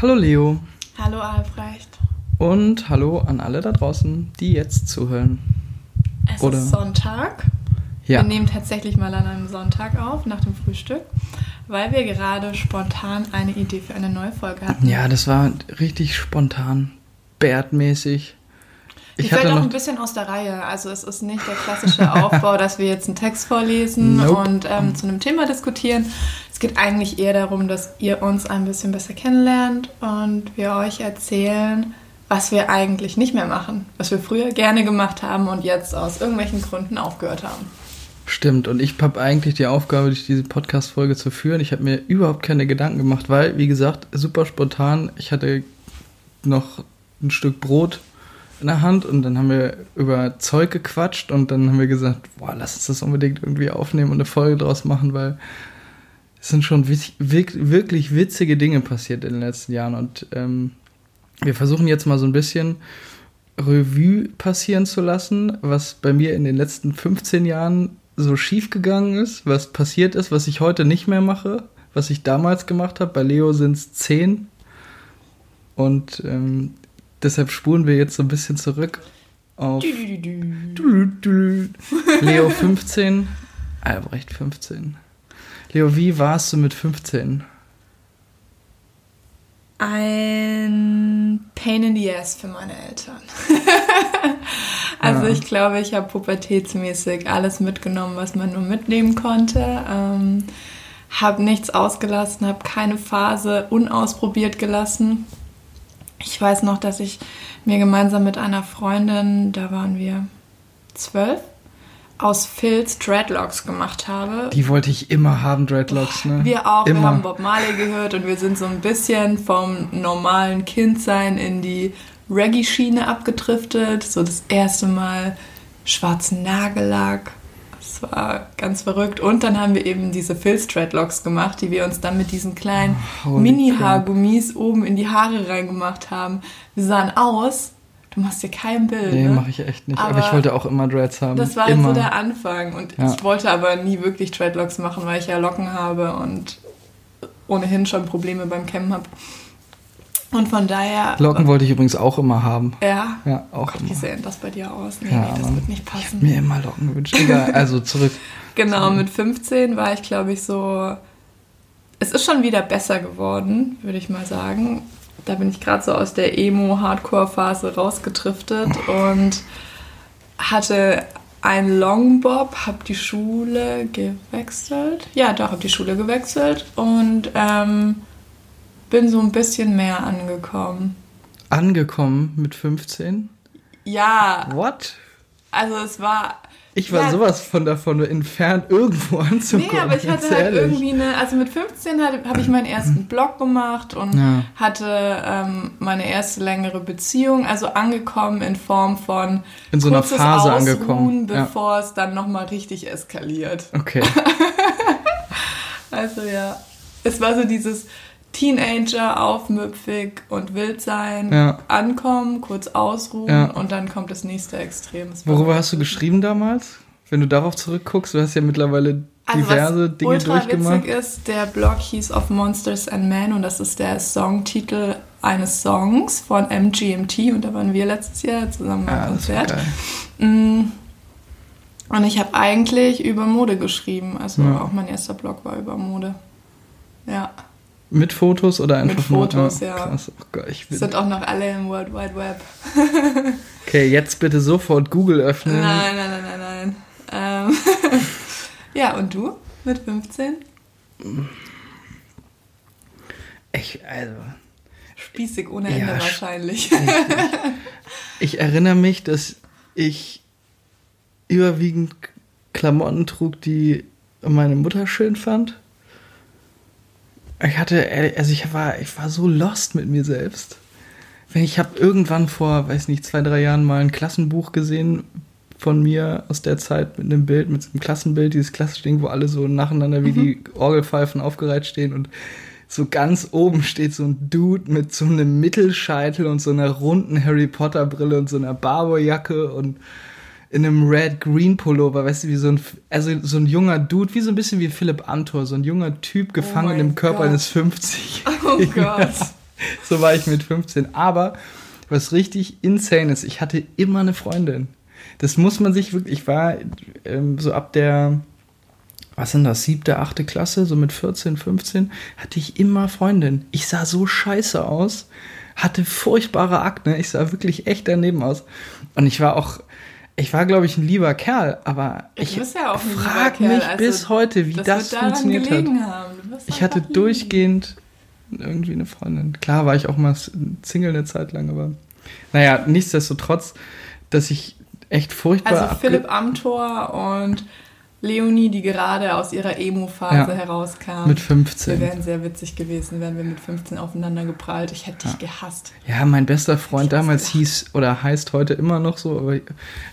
Hallo Leo. Hallo Albrecht. Und hallo an alle da draußen, die jetzt zuhören. Es Oder? ist Sonntag. Ja. Wir nehmen tatsächlich mal an einem Sonntag auf, nach dem Frühstück, weil wir gerade spontan eine Idee für eine neue Folge hatten. Ja, das war richtig spontan, Bärtmäßig. Die ich fällt auch ein bisschen aus der Reihe. Also es ist nicht der klassische Aufbau, dass wir jetzt einen Text vorlesen nope. und ähm, zu einem Thema diskutieren. Es geht eigentlich eher darum, dass ihr uns ein bisschen besser kennenlernt und wir euch erzählen, was wir eigentlich nicht mehr machen, was wir früher gerne gemacht haben und jetzt aus irgendwelchen Gründen aufgehört haben. Stimmt, und ich habe eigentlich die Aufgabe, durch diese Podcast-Folge zu führen. Ich habe mir überhaupt keine Gedanken gemacht, weil, wie gesagt, super spontan. Ich hatte noch ein Stück Brot in der Hand und dann haben wir über Zeug gequatscht und dann haben wir gesagt, boah, lass uns das unbedingt irgendwie aufnehmen und eine Folge draus machen, weil es sind schon wirklich witzige Dinge passiert in den letzten Jahren und ähm, wir versuchen jetzt mal so ein bisschen Revue passieren zu lassen, was bei mir in den letzten 15 Jahren so schief gegangen ist, was passiert ist, was ich heute nicht mehr mache, was ich damals gemacht habe. Bei Leo sind es 10 und ähm, Deshalb spulen wir jetzt so ein bisschen zurück auf Leo 15, Albrecht 15. Leo, wie warst du mit 15? Ein Pain in the Ass für meine Eltern. also ja. ich glaube, ich habe pubertätsmäßig alles mitgenommen, was man nur mitnehmen konnte. Ähm, habe nichts ausgelassen, habe keine Phase unausprobiert gelassen. Ich weiß noch, dass ich mir gemeinsam mit einer Freundin, da waren wir zwölf, aus Phils Dreadlocks gemacht habe. Die wollte ich immer haben, Dreadlocks, ne? Wir auch, immer. wir haben Bob Marley gehört und wir sind so ein bisschen vom normalen Kindsein in die Reggae-Schiene abgedriftet. So das erste Mal schwarzen Nagellack, war ganz verrückt. Und dann haben wir eben diese Filz-Dreadlocks gemacht, die wir uns dann mit diesen kleinen oh, Mini-Haargummis oben in die Haare reingemacht haben. Wir sahen aus, du machst dir kein Bild. Nee, ne? mache ich echt nicht. Aber, aber, ich wollte auch immer Dreads haben. Das war immer. so der Anfang. Und ja. ich wollte aber nie wirklich Dreadlocks machen, weil ich ja Locken habe und ohnehin schon Probleme beim Kämmen habe. Und von daher. Locken wollte ich übrigens auch immer haben. Ja? Ja, auch Gott. Wie sehen das bei dir aus? Nee, ja, nee das wird nicht passen. Ich mir immer Locken gewünscht. Egal, also zurück. genau, mit 15 war ich, glaube ich, so. Es ist schon wieder besser geworden, würde ich mal sagen. Da bin ich gerade so aus der Emo-Hardcore-Phase rausgetriftet und hatte ein Longbob, habe die Schule gewechselt. Ja, doch, habe die Schule gewechselt und ähm, bin so ein bisschen mehr angekommen. Angekommen mit 15? Ja. What? Also es war. Ich war ja, sowas von davon entfernt, irgendwo anzukommen. Nee, aber ich hatte halt ehrlich. irgendwie eine, also mit 15 habe ich meinen ersten Blog gemacht und ja. hatte ähm, meine erste längere Beziehung, also angekommen in Form von in so einer Phase Ausruhen, angekommen, bevor ja. es dann nochmal richtig eskaliert. Okay. also ja, es war so dieses, Teenager, aufmüpfig und wild sein, ja. ankommen, kurz ausruhen ja. und dann kommt das nächste Extrem. Worüber hast du geschrieben damals? Wenn du darauf zurückguckst, du hast ja mittlerweile diverse also was Dinge ultra durchgemacht. witzig ist, der Blog hieß Of Monsters and Men und das ist der Songtitel eines Songs von MGMT und da waren wir letztes Jahr zusammen beim ja, Konzert. Mm. Und ich habe eigentlich über Mode geschrieben, also ja. auch mein erster Blog war über Mode. Ja. Mit Fotos oder einfach Mit Fotos, nur? ja. Krass. Oh Gott, ich bin Sind auch noch alle im World Wide Web. okay, jetzt bitte sofort Google öffnen. Nein, nein, nein, nein, nein. Ähm ja, und du mit 15? Ich, also. Spießig ohne Ende ja, wahrscheinlich. ich erinnere mich, dass ich überwiegend Klamotten trug, die meine Mutter schön fand. Ich hatte, also ich war, ich war so lost mit mir selbst. Ich habe irgendwann vor, weiß nicht, zwei, drei Jahren mal ein Klassenbuch gesehen von mir aus der Zeit mit einem Bild, mit einem Klassenbild, dieses klassische Ding, wo alle so nacheinander wie mhm. die Orgelpfeifen aufgereiht stehen und so ganz oben steht so ein Dude mit so einem Mittelscheitel und so einer runden Harry Potter Brille und so einer Barberjacke und in einem Red-Green-Pullover, weißt du, wie so ein, also so ein junger Dude, wie so ein bisschen wie Philipp Amthor, so ein junger Typ gefangen oh im Körper Gott. eines 50. Oh Gott. so war ich mit 15. Aber was richtig insane ist, ich hatte immer eine Freundin. Das muss man sich wirklich, ich war ähm, so ab der, was sind das, siebte, achte Klasse, so mit 14, 15, hatte ich immer Freundin. Ich sah so scheiße aus, hatte furchtbare Akne, ich sah wirklich echt daneben aus. Und ich war auch, ich war, glaube ich, ein lieber Kerl, aber ich, ja frage mich also, bis heute, wie das, das funktioniert hat. Ich hatte durchgehend irgendwie eine Freundin. Klar war ich auch mal Single eine Zeit lang, aber naja, nichtsdestotrotz, dass ich echt furchtbar. Also Philipp Amthor und Leonie, die gerade aus ihrer Emo-Phase ja, herauskam. Mit 15. Wir wären sehr witzig gewesen, wären wir mit 15 aufeinander geprallt. Ich hätte ja. dich gehasst. Ja, mein bester Freund damals hieß, oder heißt heute immer noch so, aber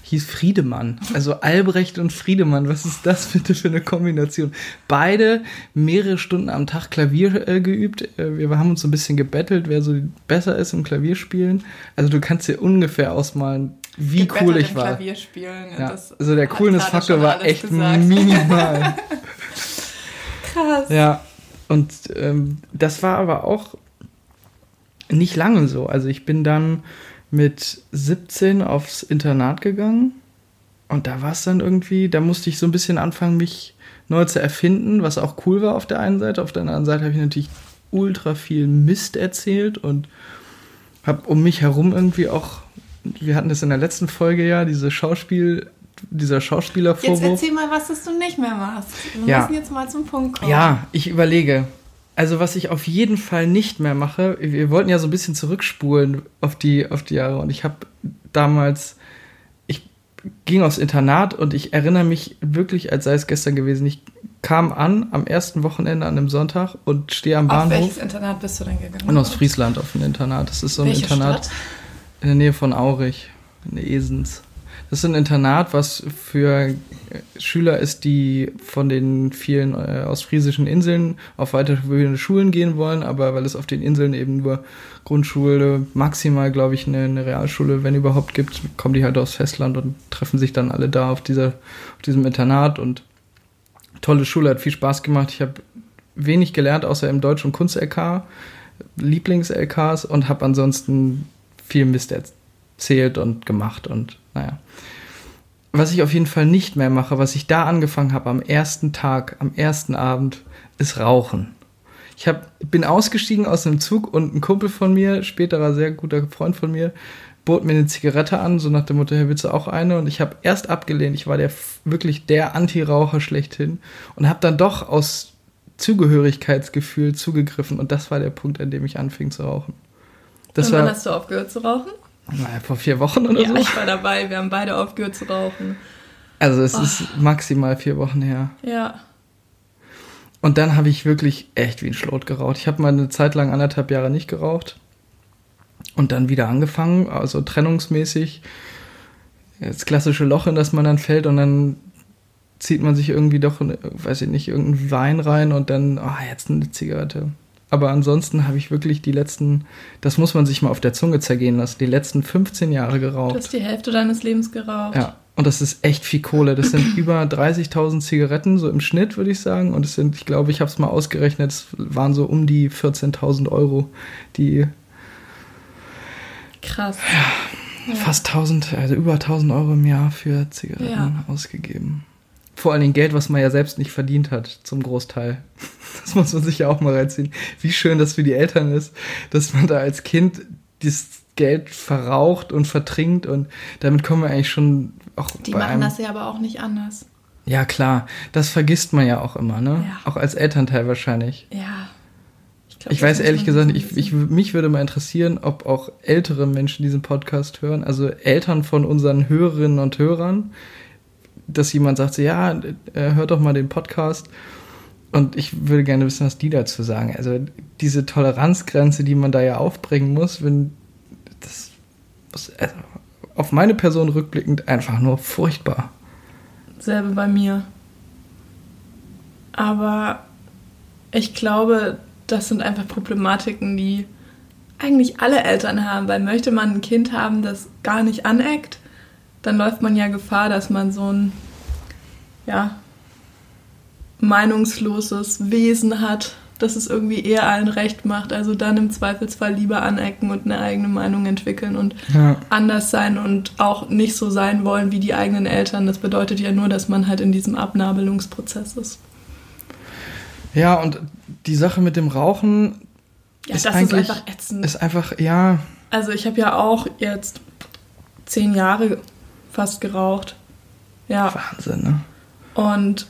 hieß Friedemann. Also Albrecht und Friedemann. Was ist das bitte für eine Kombination? Beide mehrere Stunden am Tag Klavier äh, geübt. Äh, wir haben uns so ein bisschen gebettelt, wer so besser ist im Klavierspielen. Also du kannst dir ungefähr ausmalen, wie cool ich war. Ja. also der Coolness-Faktor war echt gesagt. minimal. Krass. Ja, und ähm, das war aber auch nicht lange so. Also ich bin dann mit 17 aufs Internat gegangen und da war es dann irgendwie, da musste ich so ein bisschen anfangen, mich neu zu erfinden, was auch cool war auf der einen Seite. Auf der anderen Seite habe ich natürlich ultra viel Mist erzählt und habe um mich herum irgendwie auch wir hatten das in der letzten Folge ja, diese Schauspiel, dieser Schauspielervorwurf. Jetzt erzähl mal, was du nicht mehr machst. Wir ja. müssen jetzt mal zum Punkt kommen. Ja, ich überlege. Also was ich auf jeden Fall nicht mehr mache, wir wollten ja so ein bisschen zurückspulen auf die, auf die Jahre und ich habe damals, ich ging aufs Internat und ich erinnere mich wirklich, als sei es gestern gewesen, ich kam an am ersten Wochenende an einem Sonntag und stehe am Bahnhof. Auf welches Internat bist du denn gegangen? In Ostfriesland auf ein Internat. Das ist so ein Welche Internat. Stadt? In der Nähe von Aurich, in Esens. Das ist ein Internat, was für Schüler ist, die von den vielen äh, ostfriesischen Inseln auf weiterführende Schulen gehen wollen, aber weil es auf den Inseln eben nur Grundschule, maximal, glaube ich, eine, eine, Realschule, wenn überhaupt gibt, kommen die halt aufs Festland und treffen sich dann alle da auf, dieser, auf diesem Internat und tolle Schule, hat viel Spaß gemacht. Ich habe wenig gelernt, außer im Deutsch- und Kunst-LK, Lieblings-LKs und habe ansonsten viel Mist erzählt und gemacht und naja. Was ich auf jeden Fall nicht mehr mache, was ich da angefangen habe am ersten Tag, am ersten Abend, ist Rauchen. Ich hab, bin ausgestiegen aus einem Zug und ein Kumpel von mir, späterer sehr guter Freund von mir, bot mir eine Zigarette an, so nach dem Motto, Herr, willst du auch eine? Und ich habe erst abgelehnt, ich war der wirklich der Anti-Raucher schlechthin und habe dann doch aus Zugehörigkeitsgefühl zugegriffen und das war der Punkt, an dem ich anfing zu rauchen. Das Und wann war, hast du aufgehört zu rauchen? Naja, vor vier Wochen oder ja, so. ich war dabei. Wir haben beide aufgehört zu rauchen. Also es oh. ist maximal vier Wochen her. Ja. Und dann habe ich wirklich echt wie ein Schlot geraucht. Ich habe mal eine Zeit lang anderthalb Jahre nicht geraucht und dann wieder angefangen, also trennungsmäßig. Das klassische Loch, in das man dann fällt und dann zieht man sich irgendwie doch, weiß ich nicht, irgendeinen Wein rein und dann, oh, jetzt eine Zigarette. Aber ansonsten habe ich wirklich die letzten, das muss man sich mal auf der Zunge zergehen lassen, die letzten 15 Jahre geraucht. Du hast die Hälfte deines Lebens geraucht. Ja, und das ist echt viel Kohle. Das sind über 30.000 Zigaretten, so im Schnitt, würde ich sagen. Und es sind, ich glaube, ich habe es mal ausgerechnet, es waren so um die 14.000 Euro, die. Krass. Ja, ja. Fast 1000, also über 1000 Euro im Jahr für Zigaretten ja. ausgegeben. Vor allen Dingen Geld, was man ja selbst nicht verdient hat, zum Großteil. Das muss man sich ja auch mal reinziehen. Wie schön das für die Eltern ist, dass man da als Kind dieses Geld verraucht und vertrinkt und damit kommen wir eigentlich schon auch. Die machen einem, das ja aber auch nicht anders. Ja, klar. Das vergisst man ja auch immer, ne? Ja. Auch als Elternteil wahrscheinlich. Ja. Ich, glaub, ich weiß ehrlich gesagt, ich, ich, mich würde mal interessieren, ob auch ältere Menschen diesen Podcast hören, also Eltern von unseren Hörerinnen und Hörern, dass jemand sagt, so, ja, äh, hört doch mal den Podcast. Und ich würde gerne wissen, was die dazu sagen. Also diese Toleranzgrenze, die man da ja aufbringen muss, wenn das also auf meine Person rückblickend einfach nur furchtbar. Selbe bei mir. Aber ich glaube, das sind einfach Problematiken, die eigentlich alle Eltern haben, weil möchte man ein Kind haben, das gar nicht aneckt, dann läuft man ja Gefahr, dass man so ein ja, meinungsloses Wesen hat, dass es irgendwie eher allen recht macht. Also dann im Zweifelsfall lieber anecken und eine eigene Meinung entwickeln und ja. anders sein und auch nicht so sein wollen wie die eigenen Eltern. Das bedeutet ja nur, dass man halt in diesem Abnabelungsprozess ist. Ja, und die Sache mit dem Rauchen ja, ist, eigentlich, ist einfach ätzend. Ist einfach, ja. Also ich habe ja auch jetzt zehn Jahre fast geraucht. Ja. Wahnsinn, ne? Und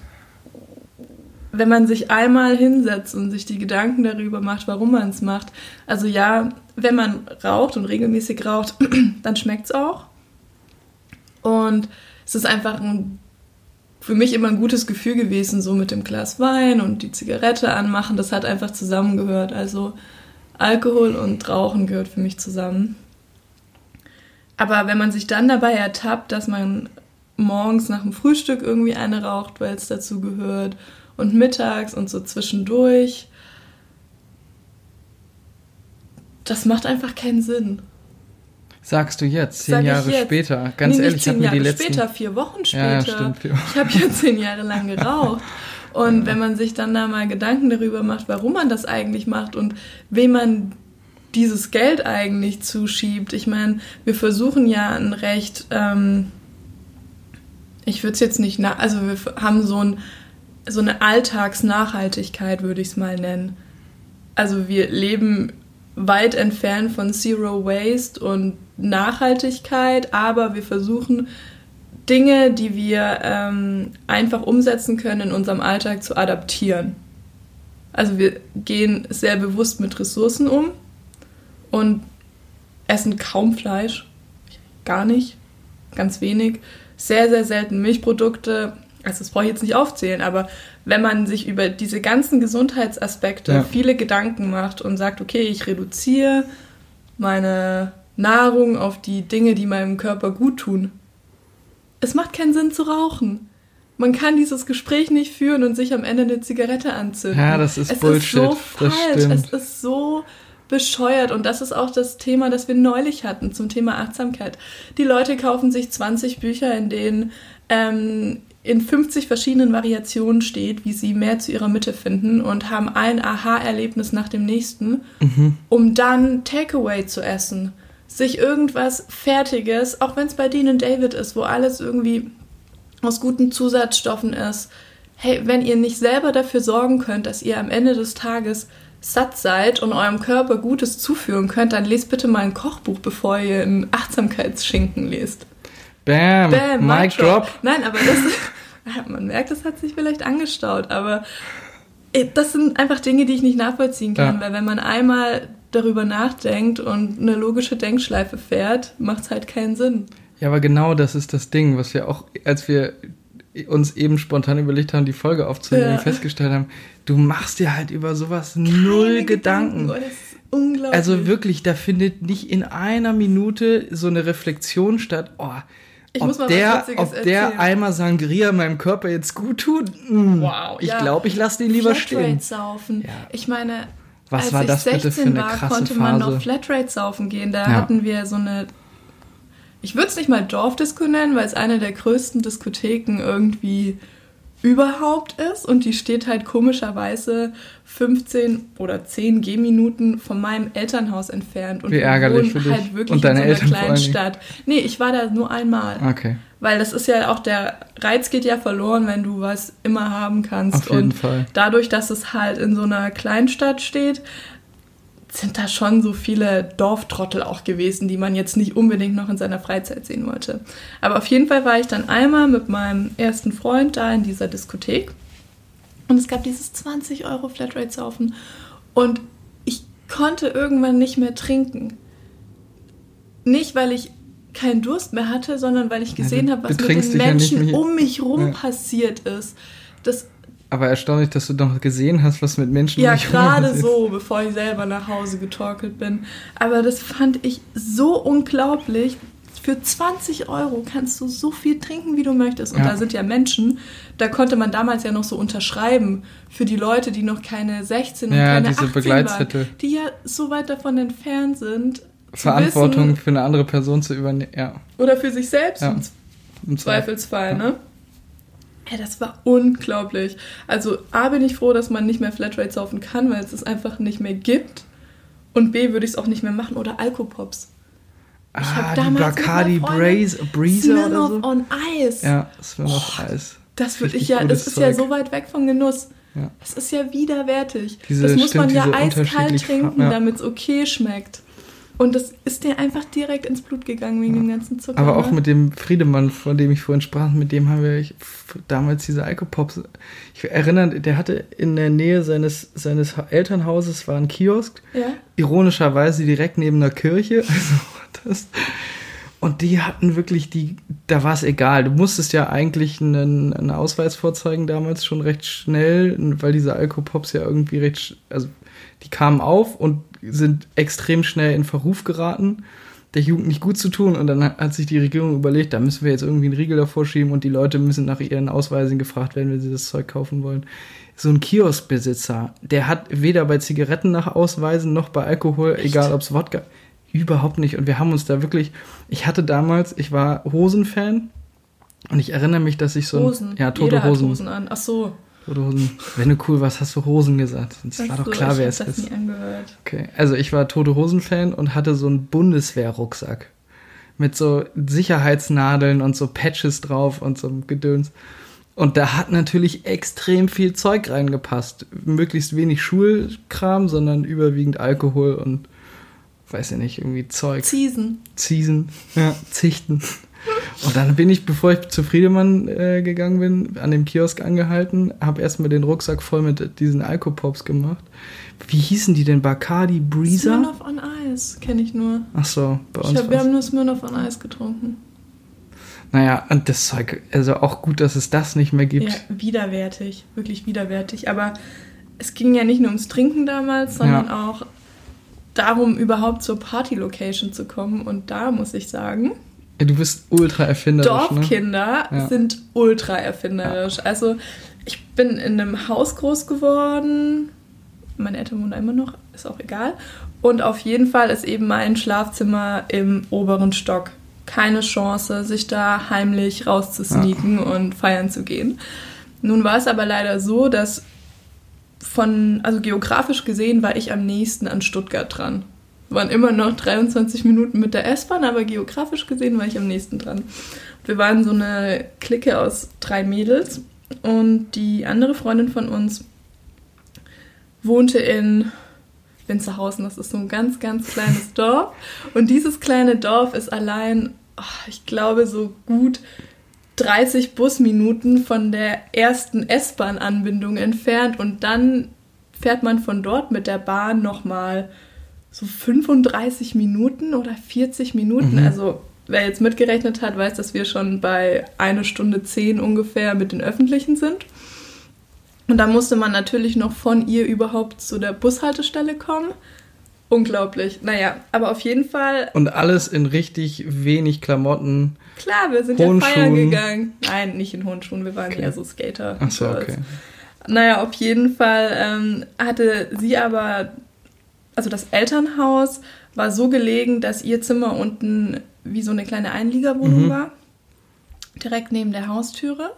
wenn man sich einmal hinsetzt und sich die Gedanken darüber macht, warum man es macht. Also ja, wenn man raucht und regelmäßig raucht, dann schmeckt es auch. Und es ist einfach ein, für mich immer ein gutes Gefühl gewesen, so mit dem Glas Wein und die Zigarette anmachen. Das hat einfach zusammengehört. Also Alkohol und Rauchen gehört für mich zusammen. Aber wenn man sich dann dabei ertappt, dass man morgens nach dem Frühstück irgendwie eine raucht, weil es dazu gehört und mittags und so zwischendurch. Das macht einfach keinen Sinn. Sagst du jetzt, zehn Sag Jahre jetzt. später? Ganz nee, ehrlich, ich habe mir die letzten... später, vier Wochen später. Ja, stimmt, vier Wochen. Ich habe ja zehn Jahre lang geraucht. Und wenn man sich dann da mal Gedanken darüber macht, warum man das eigentlich macht und wem man dieses Geld eigentlich zuschiebt. Ich meine, wir versuchen ja ein recht, ähm, ich würde es jetzt nicht, also wir haben so ein so eine Alltagsnachhaltigkeit, würde ich es mal nennen. Also wir leben weit entfernt von Zero Waste und Nachhaltigkeit, aber wir versuchen Dinge, die wir ähm, einfach umsetzen können, in unserem Alltag zu adaptieren. Also wir gehen sehr bewusst mit Ressourcen um und essen kaum Fleisch, gar nicht, ganz wenig, sehr, sehr selten Milchprodukte, also das brauche ich jetzt nicht aufzählen, aber wenn man sich über diese ganzen Gesundheitsaspekte ja. viele Gedanken macht und sagt, okay, ich reduziere meine Nahrung auf die Dinge, die meinem Körper gut tun. Es macht keinen Sinn zu rauchen. Man kann dieses Gespräch nicht führen und sich am Ende eine Zigarette anzünden. Ja, das ist es Bullshit. Ist so falsch. Es ist so bescheuert und das ist auch das Thema, das wir neulich hatten zum Thema Achtsamkeit. Die Leute kaufen sich 20 Bücher, in denen ähm, in 50 verschiedenen Variationen steht, wie sie mehr zu ihrer Mitte finden und haben ein Aha-Erlebnis nach dem nächsten, mhm. um dann Takeaway zu essen. Sich irgendwas Fertiges, auch wenn es bei Dean und David ist, wo alles irgendwie aus guten Zusatzstoffen ist. Hey, wenn ihr nicht selber dafür sorgen könnt, dass ihr am Ende des Tages satt seid und eurem Körper Gutes zuführen könnt, dann lest bitte mal ein Kochbuch, bevor ihr einen Achtsamkeitsschinken lest. Bam, Bam Mic drop. drop. Nein, aber das, man merkt, das hat sich vielleicht angestaut, aber das sind einfach Dinge, die ich nicht nachvollziehen kann, ja. weil wenn man einmal darüber nachdenkt und eine logische Denkschleife fährt, macht es halt keinen Sinn. Ja, aber genau das ist das Ding, was wir auch, als wir uns eben spontan überlegt haben, die Folge aufzunehmen, ja. festgestellt haben, du machst dir halt über sowas Keine null Gedanken. Gedanken. Oh, unglaublich. Also wirklich, da findet nicht in einer Minute so eine Reflexion statt, oh, ich ob muss mal der, ob der Eimer Sangria meinem Körper jetzt gut tut, mh, wow, ich ja. glaube, ich lasse den lieber Flatrate stehen. saufen. Ja. Ich meine, was als war das ich 16 bitte für eine war, krasse konnte man noch Flatrate saufen gehen. Da ja. hatten wir so eine, ich würde es nicht mal Dorfdisco nennen, weil es eine der größten Diskotheken irgendwie überhaupt ist und die steht halt komischerweise 15 oder 10 Gehminuten von meinem Elternhaus entfernt und Wie ärgerlich für dich. halt wirklich und deine in so einer Eltern kleinen Stadt. Nee, ich war da nur einmal. Okay. Weil das ist ja auch der Reiz geht ja verloren, wenn du was immer haben kannst. Auf jeden und Fall. dadurch, dass es halt in so einer Kleinstadt steht, sind da schon so viele Dorftrottel auch gewesen, die man jetzt nicht unbedingt noch in seiner Freizeit sehen wollte. Aber auf jeden Fall war ich dann einmal mit meinem ersten Freund da in dieser Diskothek und es gab dieses 20 Euro Flatrate-Saufen und ich konnte irgendwann nicht mehr trinken. Nicht, weil ich keinen Durst mehr hatte, sondern weil ich gesehen ja, habe, was mit den Menschen ja um mich rum ja. passiert ist. Das aber erstaunlich, dass du doch gesehen hast, was mit Menschen Ja, gerade so, bevor ich selber nach Hause getorkelt bin. Aber das fand ich so unglaublich. Für 20 Euro kannst du so viel trinken, wie du möchtest. Und ja. da sind ja Menschen, da konnte man damals ja noch so unterschreiben für die Leute, die noch keine 16 und ja, keine diese 18 waren, die ja so weit davon entfernt sind. Verantwortung wissen, für eine andere Person zu übernehmen, ja. Oder für sich selbst ja. im Zweifelsfall, ne? Ja, das war unglaublich. Also A bin ich froh, dass man nicht mehr Flatrate saufen kann, weil es es einfach nicht mehr gibt. Und B würde ich es auch nicht mehr machen. Oder Alkopops. Ich ah, die Bacardi Breezer oder so. on Ice. Ja, Smirnoff oh, Ice. Das würde ich ja, das ist Zeug. ja so weit weg vom Genuss. Ja. Das ist ja widerwärtig. Diese, das muss stimmt, man ja eiskalt trinken, ja. damit es okay schmeckt. Und das ist dir einfach direkt ins Blut gegangen wegen ja. dem ganzen Zucker. Aber auch ne? mit dem Friedemann, von dem ich vorhin sprach, mit dem haben wir damals diese Alkopops. Ich erinnere, der hatte in der Nähe seines, seines Elternhauses war ein Kiosk. Ja. Ironischerweise direkt neben der Kirche. Also das. Und die hatten wirklich die, da war es egal. Du musstest ja eigentlich einen, einen, Ausweis vorzeigen damals schon recht schnell, weil diese Alkopops ja irgendwie recht, also die kamen auf und sind extrem schnell in Verruf geraten, der Jugend nicht gut zu tun. Und dann hat sich die Regierung überlegt, da müssen wir jetzt irgendwie einen Riegel davor schieben und die Leute müssen nach ihren Ausweisen gefragt werden, wenn sie das Zeug kaufen wollen. So ein Kioskbesitzer, der hat weder bei Zigaretten nach Ausweisen noch bei Alkohol, Echt? egal ob es Wodka, überhaupt nicht. Und wir haben uns da wirklich, ich hatte damals, ich war Hosenfan und ich erinnere mich, dass ich so Hosen. ja tote Jeder Hosen. Hosen an. Ach so. Tote Hosen. Wenn du cool warst, hast du Hosen gesagt. Es war doch klar, wer es ist. Nie angehört. Okay, also ich war Tote Hosen Fan und hatte so einen Bundeswehr-Rucksack mit so Sicherheitsnadeln und so Patches drauf und so Gedöns. Und da hat natürlich extrem viel Zeug reingepasst. Möglichst wenig Schulkram, sondern überwiegend Alkohol und weiß ich nicht, irgendwie Zeug. Ziesen. Ziesen, ja, Zichten. Und dann bin ich, bevor ich zu Friedemann äh, gegangen bin, an dem Kiosk angehalten, habe erstmal den Rucksack voll mit diesen Alkopops gemacht. Wie hießen die denn? Bacardi Breezer? Smirnoff on Ice kenne ich nur. Ach so, bei uns. Ich hab, wir haben nur Smirnoff on Ice getrunken. Naja, und das Zeug, also auch gut, dass es das nicht mehr gibt. Ja, widerwärtig, wirklich widerwärtig. Aber es ging ja nicht nur ums Trinken damals, sondern ja. auch darum, überhaupt zur Party-Location zu kommen. Und da muss ich sagen, du bist ultra erfinderisch. Ne? Dorfkinder ne? ja. sind ultra erfinderisch. Ja. Also ich bin in einem Haus groß geworden. Meine Eltern wohnen immer noch, ist auch egal. Und auf jeden Fall ist eben mein Schlafzimmer im oberen Stock. Keine Chance, sich da heimlich rauszusneaken ja. und feiern zu gehen. Nun war es aber leider so, dass von, also geografisch gesehen, war ich am nächsten an Stuttgart dran waren immer noch 23 Minuten mit der S-Bahn, aber geografisch gesehen war ich am nächsten dran. Wir waren so eine Clique aus drei Mädels und die andere Freundin von uns wohnte in Winzerhausen. Das ist so ein ganz, ganz kleines Dorf. Und dieses kleine Dorf ist allein, oh, ich glaube, so gut 30 Busminuten von der ersten S-Bahn-Anbindung entfernt. Und dann fährt man von dort mit der Bahn nochmal so 35 Minuten oder 40 Minuten. Mhm. Also wer jetzt mitgerechnet hat, weiß, dass wir schon bei einer Stunde zehn ungefähr mit den Öffentlichen sind. Und da musste man natürlich noch von ihr überhaupt zu der Bushaltestelle kommen. Unglaublich. Naja, aber auf jeden Fall. Und alles in richtig wenig Klamotten. Klar, wir sind ja feiern gegangen. Nein, nicht in hohen Schuhen, wir waren okay. eher so Skater. Ach so, okay. Naja, auf jeden Fall ähm, hatte sie aber also das Elternhaus war so gelegen, dass ihr Zimmer unten wie so eine kleine Einliegerwohnung mhm. war, direkt neben der Haustüre.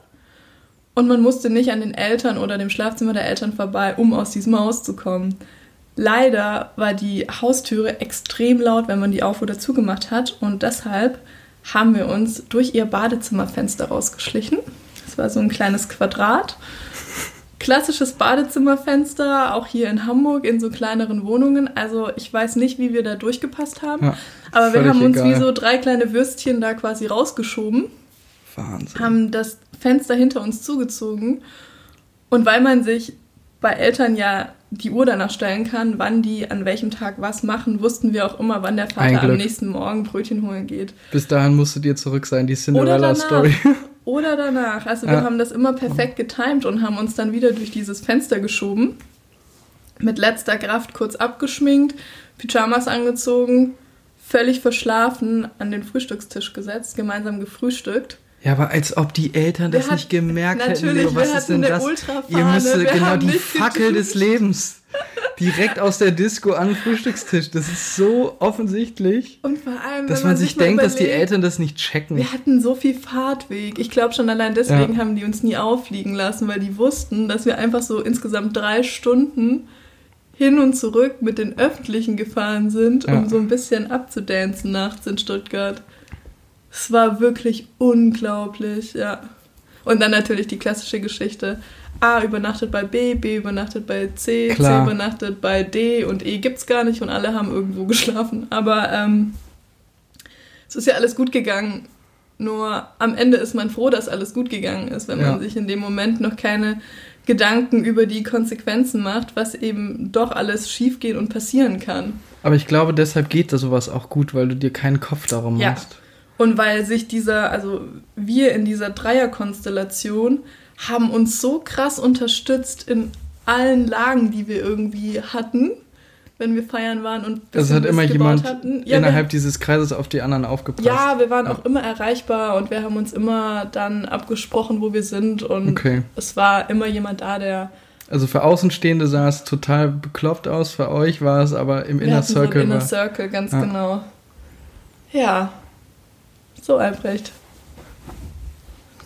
Und man musste nicht an den Eltern oder dem Schlafzimmer der Eltern vorbei, um aus diesem Haus zu kommen. Leider war die Haustüre extrem laut, wenn man die auf- oder zugemacht hat. Und deshalb haben wir uns durch ihr Badezimmerfenster rausgeschlichen. Das war so ein kleines Quadrat klassisches Badezimmerfenster, auch hier in Hamburg in so kleineren Wohnungen. Also ich weiß nicht, wie wir da durchgepasst haben. Ja, aber wir haben uns egal. wie so drei kleine Würstchen da quasi rausgeschoben. Wahnsinn. Haben das Fenster hinter uns zugezogen. Und weil man sich bei Eltern ja die Uhr danach stellen kann, wann die an welchem Tag was machen, wussten wir auch immer, wann der Vater am nächsten Morgen Brötchen holen geht. Bis dahin musstet ihr zurück sein, die Cinderella-Story. Oder danach. Also wir ja. haben das immer perfekt getimt und haben uns dann wieder durch dieses Fenster geschoben. Mit letzter Kraft kurz abgeschminkt, Pyjamas angezogen, völlig verschlafen an den Frühstückstisch gesetzt, gemeinsam gefrühstückt. Ja, aber als ob die Eltern das hat, nicht gemerkt hätten. Natürlich, was ist denn das? Ihr müsst genau die Fackel des Lebens. direkt aus der Disco an den Frühstückstisch. Das ist so offensichtlich. Und vor allem, dass man, man sich denkt, überlegt, dass die Eltern das nicht checken. Wir hatten so viel Fahrtweg. Ich glaube schon allein deswegen ja. haben die uns nie auffliegen lassen, weil die wussten, dass wir einfach so insgesamt drei Stunden hin und zurück mit den Öffentlichen gefahren sind, um ja. so ein bisschen abzudancen nachts in Stuttgart. Es war wirklich unglaublich, ja. Und dann natürlich die klassische Geschichte. A übernachtet bei B, B übernachtet bei C, Klar. C übernachtet bei D und E gibt's gar nicht und alle haben irgendwo geschlafen. Aber ähm, es ist ja alles gut gegangen. Nur am Ende ist man froh, dass alles gut gegangen ist, wenn ja. man sich in dem Moment noch keine Gedanken über die Konsequenzen macht, was eben doch alles schiefgehen und passieren kann. Aber ich glaube, deshalb geht da sowas auch gut, weil du dir keinen Kopf darum ja. machst. Und weil sich dieser, also wir in dieser Dreierkonstellation haben uns so krass unterstützt in allen Lagen, die wir irgendwie hatten, wenn wir feiern waren und also hat immer jemand ja, innerhalb wir, dieses Kreises auf die anderen aufgepasst. Ja, wir waren ja. auch immer erreichbar und wir haben uns immer dann abgesprochen, wo wir sind und okay. es war immer jemand da, der also für Außenstehende sah es total bekloppt aus, für euch war es aber im wir Inner Circle. So Inner Circle, ganz ja. genau. Ja, so Albrecht.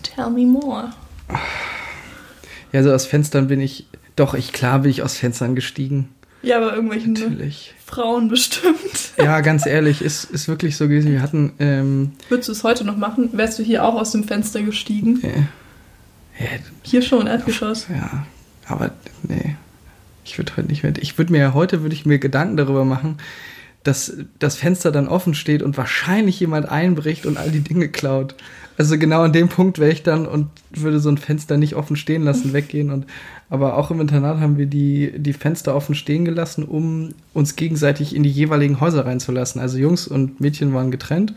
Tell me more. Ja, so aus Fenstern bin ich. Doch, ich klar bin ich aus Fenstern gestiegen. Ja, aber irgendwelchen Natürlich. Frauen bestimmt. Ja, ganz ehrlich, ist, ist wirklich so gewesen. Wir hatten. Ähm, Würdest du es heute noch machen? Wärst du hier auch aus dem Fenster gestiegen? Nee. Ja, hier schon, Erdgeschoss. Ja, aber nee. Ich würde heute nicht mehr. Ich würde mir heute würde ich mir Gedanken darüber machen, dass das Fenster dann offen steht und wahrscheinlich jemand einbricht und all die Dinge klaut. Also genau an dem Punkt wäre ich dann und würde so ein Fenster nicht offen stehen lassen, weggehen. Und aber auch im Internat haben wir die, die Fenster offen stehen gelassen, um uns gegenseitig in die jeweiligen Häuser reinzulassen. Also Jungs und Mädchen waren getrennt.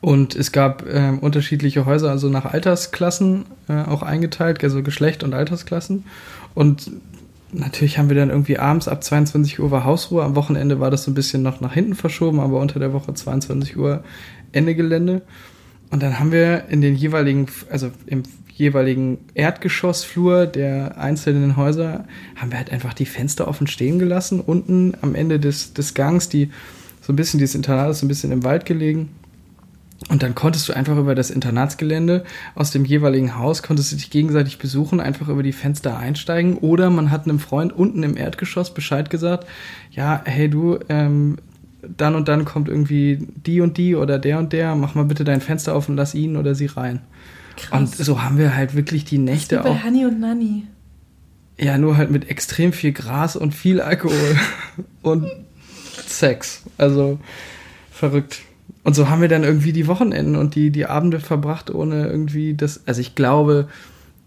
Und es gab äh, unterschiedliche Häuser, also nach Altersklassen äh, auch eingeteilt, also Geschlecht und Altersklassen. Und natürlich haben wir dann irgendwie abends ab 22 Uhr war Hausruhe. Am Wochenende war das so ein bisschen noch nach hinten verschoben, aber unter der Woche 22 Uhr Ende Gelände. Und dann haben wir in den jeweiligen, also im jeweiligen Erdgeschossflur der einzelnen Häuser, haben wir halt einfach die Fenster offen stehen gelassen. Unten am Ende des, des Gangs, die so ein bisschen, dieses Internat ist so ein bisschen im Wald gelegen. Und dann konntest du einfach über das Internatsgelände aus dem jeweiligen Haus, konntest du dich gegenseitig besuchen, einfach über die Fenster einsteigen. Oder man hat einem Freund unten im Erdgeschoss Bescheid gesagt, ja, hey du, ähm, dann und dann kommt irgendwie die und die oder der und der, mach mal bitte dein Fenster auf und lass ihn oder sie rein. Krass. Und so haben wir halt wirklich die Nächte das ist wie bei auch. Honey und Nanny. Ja, nur halt mit extrem viel Gras und viel Alkohol und Sex. Also verrückt. Und so haben wir dann irgendwie die Wochenenden und die, die Abende verbracht, ohne irgendwie das. Also ich glaube,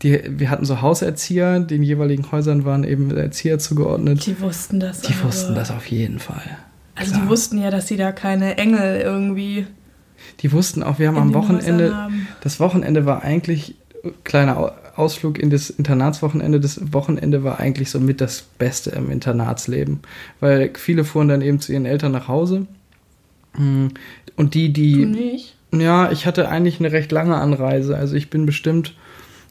die, wir hatten so Hauserzieher, den jeweiligen Häusern waren eben Erzieher zugeordnet. Die wussten das. Die aber. wussten das auf jeden Fall. Also Klar. die wussten ja, dass sie da keine Engel irgendwie. Die wussten auch, wir haben am Wochenende. Haben. Das Wochenende war eigentlich kleiner Ausflug in das Internatswochenende. Das Wochenende war eigentlich somit das Beste im Internatsleben, weil viele fuhren dann eben zu ihren Eltern nach Hause. Und die, die. Du nicht? Ja, ich hatte eigentlich eine recht lange Anreise. Also ich bin bestimmt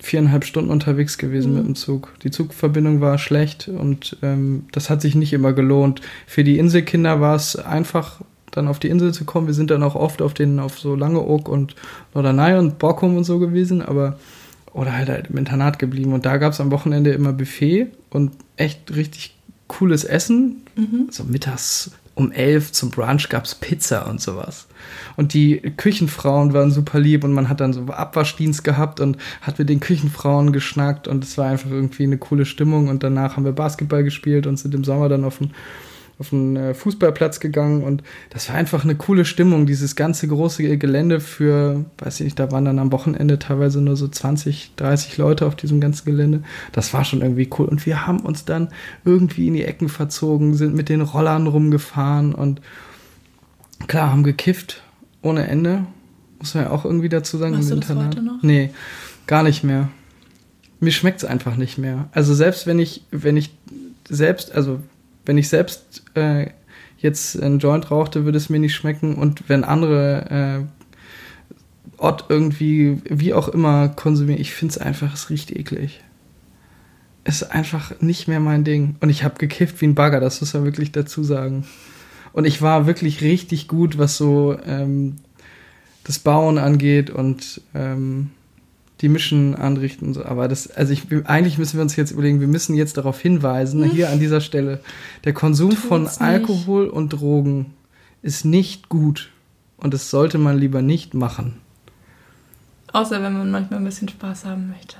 viereinhalb Stunden unterwegs gewesen mhm. mit dem Zug. Die Zugverbindung war schlecht und ähm, das hat sich nicht immer gelohnt. Für die Inselkinder war es einfach, dann auf die Insel zu kommen. Wir sind dann auch oft auf den, auf so Langeoog und Norderney und Borkum und so gewesen, aber oder halt, halt im Internat geblieben. Und da gab es am Wochenende immer Buffet und echt richtig cooles Essen. Mhm. So mittags um elf zum Brunch gab es Pizza und sowas. Und die Küchenfrauen waren super lieb und man hat dann so Abwaschdienst gehabt und hat mit den Küchenfrauen geschnackt und es war einfach irgendwie eine coole Stimmung. Und danach haben wir Basketball gespielt und sind im Sommer dann auf dem auf einen äh, Fußballplatz gegangen und das war einfach eine coole Stimmung, dieses ganze große Gelände für, weiß ich nicht, da waren dann am Wochenende teilweise nur so 20, 30 Leute auf diesem ganzen Gelände. Das war schon irgendwie cool und wir haben uns dann irgendwie in die Ecken verzogen, sind mit den Rollern rumgefahren und klar, haben gekifft ohne Ende. Muss man ja auch irgendwie dazu sagen. Machst im du das Internat. heute noch? Nee, gar nicht mehr. Mir schmeckt es einfach nicht mehr. Also selbst wenn ich, wenn ich selbst, also wenn ich selbst äh, jetzt einen Joint rauchte, würde es mir nicht schmecken. Und wenn andere äh, Ott irgendwie, wie auch immer, konsumieren, ich finde es einfach, es riecht eklig. ist einfach nicht mehr mein Ding. Und ich habe gekifft wie ein Bagger, das muss man wirklich dazu sagen. Und ich war wirklich richtig gut, was so ähm, das Bauen angeht und ähm, die Mischen anrichten und so. Aber das, also ich, eigentlich müssen wir uns jetzt überlegen, wir müssen jetzt darauf hinweisen, hm. hier an dieser Stelle, der Konsum Tut's von Alkohol nicht. und Drogen ist nicht gut. Und das sollte man lieber nicht machen. Außer wenn man manchmal ein bisschen Spaß haben möchte.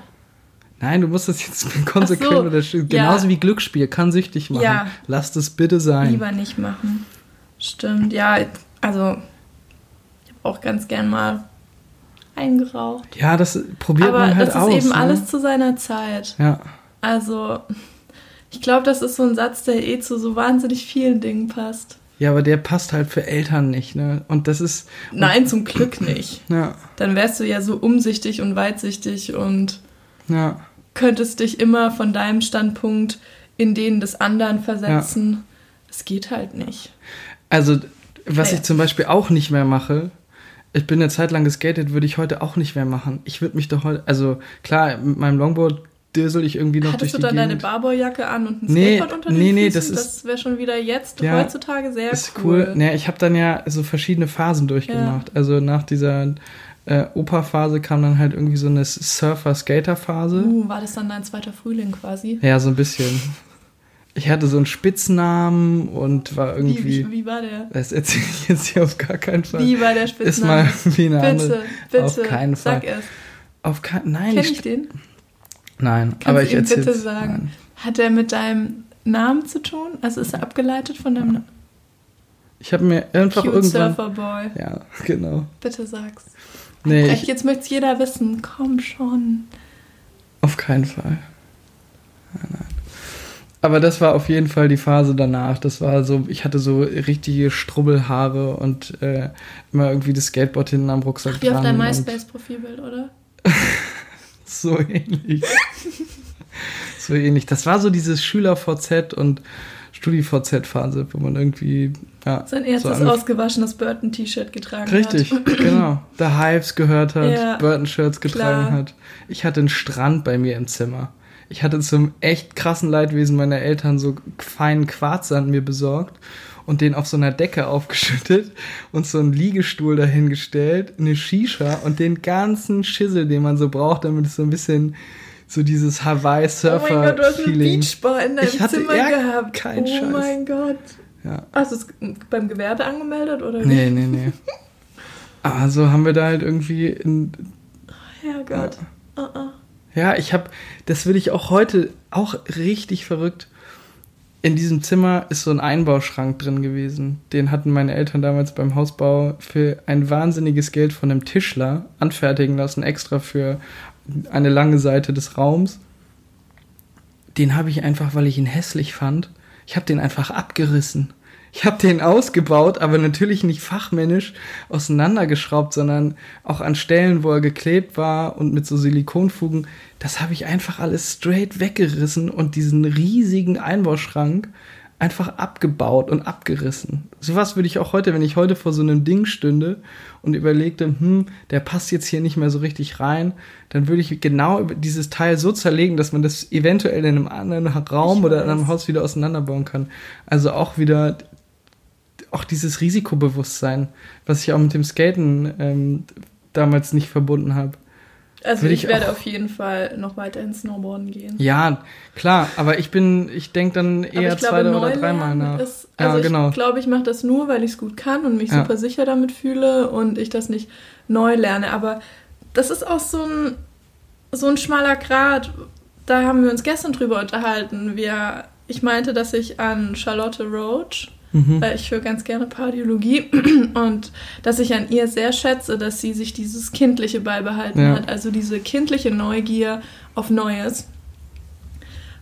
Nein, du musst das jetzt konsequent so, oder genauso ja. wie Glücksspiel kann süchtig machen. Ja. Lass das bitte sein. Lieber nicht machen. Stimmt, ja, also ich habe auch ganz gern mal eingeraucht. Ja, das probiert Aber man halt aus. Aber das ist eben ne? alles zu seiner Zeit. Ja. Also, ich glaube, das ist so ein Satz, der eh zu so wahnsinnig vielen Dingen passt. Ja, aber der passt halt für Eltern nicht, ne? Und das ist. Nein, zum Glück nicht. Ja. Dann wärst du ja so umsichtig und weitsichtig und ja. könntest dich immer von deinem Standpunkt in den des anderen versetzen. Es ja. geht halt nicht. Also, was ich zum Beispiel auch nicht mehr mache, ich bin eine Zeit lang geskatet, würde ich heute auch nicht mehr machen. Ich würde mich doch heute, also klar, mit meinem Longboard dösel ich irgendwie noch Hattest durch du dann Gegend. deine Barboy-Jacke an und ein nee, Skateboard unter den nee, nee, Füßen? das ist das wäre schon wieder jetzt ja, heutzutage sehr ist cool. cool. Nee, ich habe dann ja so verschiedene Phasen durchgemacht. Ja. Also nach dieser äh, Opa-Phase kam dann halt irgendwie so eine Surfer-Skater-Phase. Uh, war das dann dein zweiter Frühling quasi? Ja, so ein bisschen. Ich hatte so einen Spitznamen und war irgendwie. Wie, wie, wie war der? Das erzähle ich jetzt hier auf gar keinen Fall. Wie war der Spitzname? Ist mal wie eine bitte. Bitte, auf keinen Fall. Sag es. Auf keinen Nein. Kenn ich den? Nein, Kannst aber ich erzähle. bitte sagen. Nein. Hat er mit deinem Namen zu tun? Also ist er abgeleitet von deinem Namen? Ich habe mir einfach Cute irgendwann. Surferboy. Ja, genau. Bitte sag's. Nee, ich, jetzt möchte es jeder wissen. Komm schon. Auf keinen Fall. Nein, nein. Aber das war auf jeden Fall die Phase danach. Das war so, ich hatte so richtige Strubbelhaare und äh, immer irgendwie das Skateboard hinten am Rucksack Ach, wie auf deinem MySpace-Profilbild, oder? so ähnlich. so ähnlich. Das war so dieses Schüler-VZ und StudiVZ-Phase, wo man irgendwie ja, sein erstes so ausgewaschenes Burton-T-Shirt getragen Richtig, hat. Richtig, genau. The Hypes gehört hat, ja, Burton-Shirts getragen klar. hat. Ich hatte einen Strand bei mir im Zimmer. Ich hatte zum echt krassen Leidwesen meiner Eltern so feinen Quarzsand mir besorgt und den auf so einer Decke aufgeschüttet und so einen Liegestuhl dahingestellt, eine Shisha und den ganzen Schissel, den man so braucht, damit es so ein bisschen so dieses Hawaii-Surfer-Feeling. Oh mein Gott, du hast einen Beachbar in deinem ich hatte Zimmer gehabt. Kein oh Scheiß. Oh mein Gott. Ja. Hast du es beim Gewerbe angemeldet oder Nee, nee, nee. Also haben wir da halt irgendwie in. Herrgott. Ja. Uh -uh. Ja, ich habe, das will ich auch heute auch richtig verrückt. In diesem Zimmer ist so ein Einbauschrank drin gewesen. Den hatten meine Eltern damals beim Hausbau für ein wahnsinniges Geld von einem Tischler anfertigen lassen, extra für eine lange Seite des Raums. Den habe ich einfach, weil ich ihn hässlich fand, ich habe den einfach abgerissen. Ich habe den ausgebaut, aber natürlich nicht fachmännisch auseinandergeschraubt, sondern auch an Stellen, wo er geklebt war und mit so Silikonfugen. Das habe ich einfach alles straight weggerissen und diesen riesigen Einbauschrank einfach abgebaut und abgerissen. Sowas würde ich auch heute, wenn ich heute vor so einem Ding stünde und überlegte, hm, der passt jetzt hier nicht mehr so richtig rein, dann würde ich genau dieses Teil so zerlegen, dass man das eventuell in einem anderen Raum oder in einem Haus wieder auseinanderbauen kann. Also auch wieder auch dieses Risikobewusstsein, was ich auch mit dem Skaten ähm, damals nicht verbunden habe. Also ich, ich, werde auf jeden Fall noch weiter ins Snowboarden gehen. Ja, klar, aber ich bin, ich denke dann eher zwei oder dreimal nach. Ist, also ja, genau. ich glaube, ich mache das nur, weil ich es gut kann und mich ja. super sicher damit fühle und ich das nicht neu lerne. Aber das ist auch so ein, so ein schmaler Grat. Da haben wir uns gestern drüber unterhalten. Wir, ich meinte, dass ich an Charlotte Roach mhm. weil ich höre ganz gerne Pardiologie und dass ich an ihr sehr schätze, dass sie sich dieses Kindliche beibehalten ja. hat, also diese kindliche Neugier auf Neues.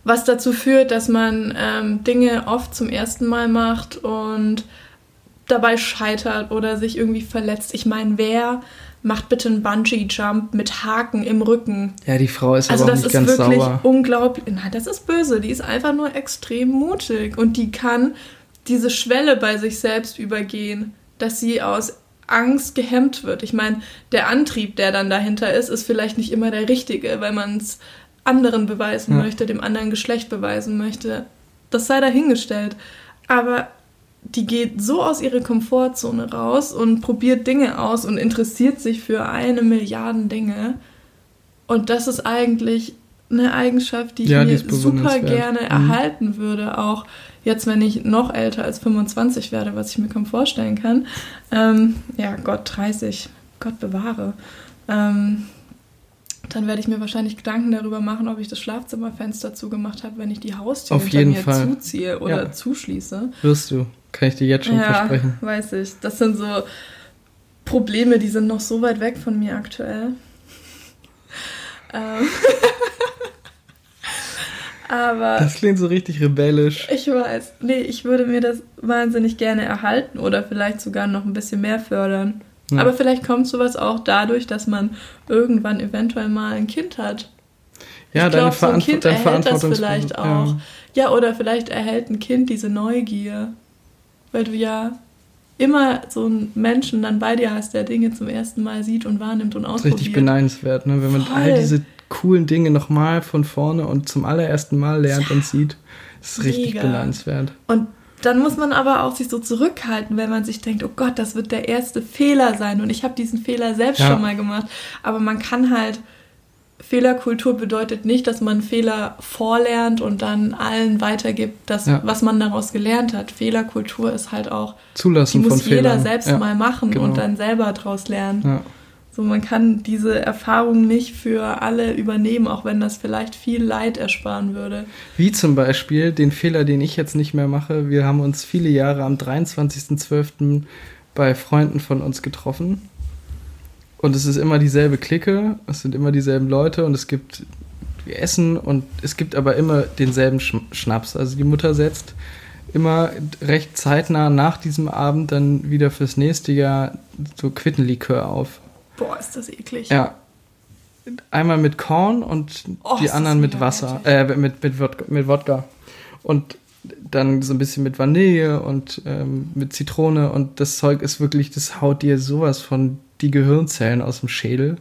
Was dazu führt, dass man ähm, Dinge oft zum ersten Mal macht und dabei scheitert oder sich irgendwie verletzt. Ich meine, wer macht bitte einen Bungee-Jump mit Haken im Rücken? Ja, die Frau ist also aber auch nicht ganz sauber. Also das ist wirklich unglaublich. Nein, das ist böse. Die ist einfach nur extrem mutig und die kann diese Schwelle bei sich selbst übergehen, dass sie aus Angst gehemmt wird. Ich meine, der Antrieb, der dann dahinter ist, ist vielleicht nicht immer der richtige, weil man es anderen beweisen ja. möchte, dem anderen Geschlecht beweisen möchte. Das sei dahingestellt. Aber die geht so aus ihrer Komfortzone raus und probiert Dinge aus und interessiert sich für eine Milliarde Dinge. Und das ist eigentlich eine Eigenschaft, die ich ja, mir super gerne mhm. erhalten würde, auch jetzt, wenn ich noch älter als 25 werde, was ich mir kaum vorstellen kann. Ähm, ja, Gott, 30, Gott bewahre. Ähm, dann werde ich mir wahrscheinlich Gedanken darüber machen, ob ich das Schlafzimmerfenster zugemacht habe, wenn ich die Haustür Auf hinter mir Fall. zuziehe oder ja. zuschließe. Wirst du, kann ich dir jetzt schon ja, versprechen. weiß ich. Das sind so Probleme, die sind noch so weit weg von mir aktuell. ähm. Aber. Das klingt so richtig rebellisch. Ich weiß. Nee, ich würde mir das wahnsinnig gerne erhalten oder vielleicht sogar noch ein bisschen mehr fördern. Ja. Aber vielleicht kommt sowas auch dadurch, dass man irgendwann eventuell mal ein Kind hat. Ja, ich deine glaub, so ein Kind erhält das vielleicht auch. Ja. oder vielleicht erhält ein Kind diese Neugier. Weil du ja immer so einen Menschen dann bei dir hast, der Dinge zum ersten Mal sieht und wahrnimmt und ausprobiert. Richtig beneidenswert, ne? wenn man Voll. all diese coolen Dinge nochmal von vorne und zum allerersten Mal lernt ja. und sieht. Das ist richtig Mega. beneidenswert. Und dann muss man aber auch sich so zurückhalten, wenn man sich denkt, oh Gott, das wird der erste Fehler sein und ich habe diesen Fehler selbst ja. schon mal gemacht. Aber man kann halt, Fehlerkultur bedeutet nicht, dass man Fehler vorlernt und dann allen weitergibt, das, ja. was man daraus gelernt hat. Fehlerkultur ist halt auch, Zulassen die muss jeder Fehlern. selbst ja. mal machen genau. und dann selber daraus lernen. So, man kann diese Erfahrung nicht für alle übernehmen, auch wenn das vielleicht viel Leid ersparen würde. Wie zum Beispiel den Fehler, den ich jetzt nicht mehr mache. Wir haben uns viele Jahre am 23.12. bei Freunden von uns getroffen. Und es ist immer dieselbe Clique, es sind immer dieselben Leute und es gibt, wir essen und es gibt aber immer denselben Schnaps. Also die Mutter setzt immer recht zeitnah nach diesem Abend dann wieder fürs nächste Jahr so Quittenlikör auf. Boah, ist das eklig. Ja. Einmal mit Korn und oh, die anderen mit Wasser, äh, mit, mit, Wodka, mit Wodka. Und dann so ein bisschen mit Vanille und ähm, mit Zitrone und das Zeug ist wirklich, das haut dir sowas von die Gehirnzellen aus dem Schädel.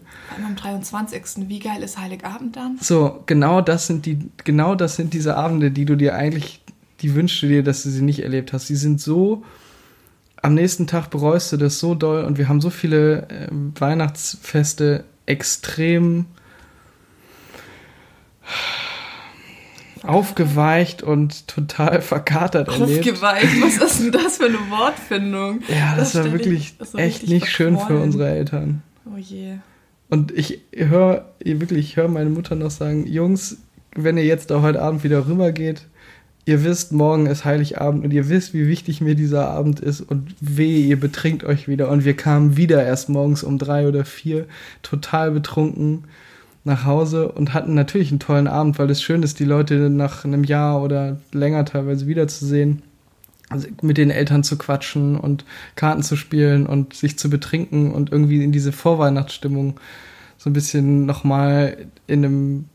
am 23. Wie geil ist Heiligabend dann? So, genau das sind die, genau das sind diese Abende, die du dir eigentlich, die wünschst du dir, dass du sie nicht erlebt hast. Die sind so am nächsten Tag bereust du das so doll und wir haben so viele äh, Weihnachtsfeste extrem aufgeweicht und total verkatert erlebt. Aufgeweicht? Was ist denn das für eine Wortfindung? Ja, das, das war wirklich so echt nicht schön für unsere Eltern. Oh je. Und ich höre wirklich, ich höre meine Mutter noch sagen, Jungs, wenn ihr jetzt da heute Abend wieder rüber geht, ihr wisst, morgen ist Heiligabend und ihr wisst, wie wichtig mir dieser Abend ist und weh, ihr betrinkt euch wieder. Und wir kamen wieder erst morgens um drei oder vier total betrunken nach Hause und hatten natürlich einen tollen Abend, weil es schön ist, die Leute nach einem Jahr oder länger teilweise wiederzusehen. Also mit den Eltern zu quatschen und Karten zu spielen und sich zu betrinken und irgendwie in diese Vorweihnachtsstimmung so ein bisschen nochmal in einem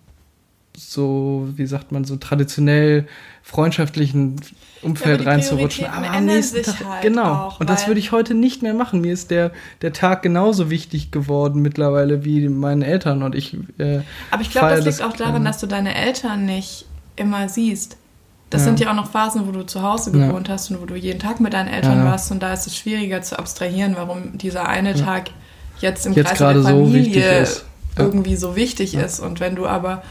so, wie sagt man, so traditionell freundschaftlichen Umfeld ja, reinzurutschen. Aber am nächsten Tag, halt genau. Auch, und das würde ich heute nicht mehr machen. Mir ist der, der Tag genauso wichtig geworden mittlerweile wie meinen Eltern und ich. Äh, aber ich glaube, das liegt das auch daran, dass du deine Eltern nicht immer siehst. Das ja. sind ja auch noch Phasen, wo du zu Hause gewohnt ja. hast und wo du jeden Tag mit deinen Eltern warst und da ist es schwieriger zu abstrahieren, warum dieser eine Tag jetzt im jetzt Kreis der Familie so irgendwie so wichtig ist. Und wenn du aber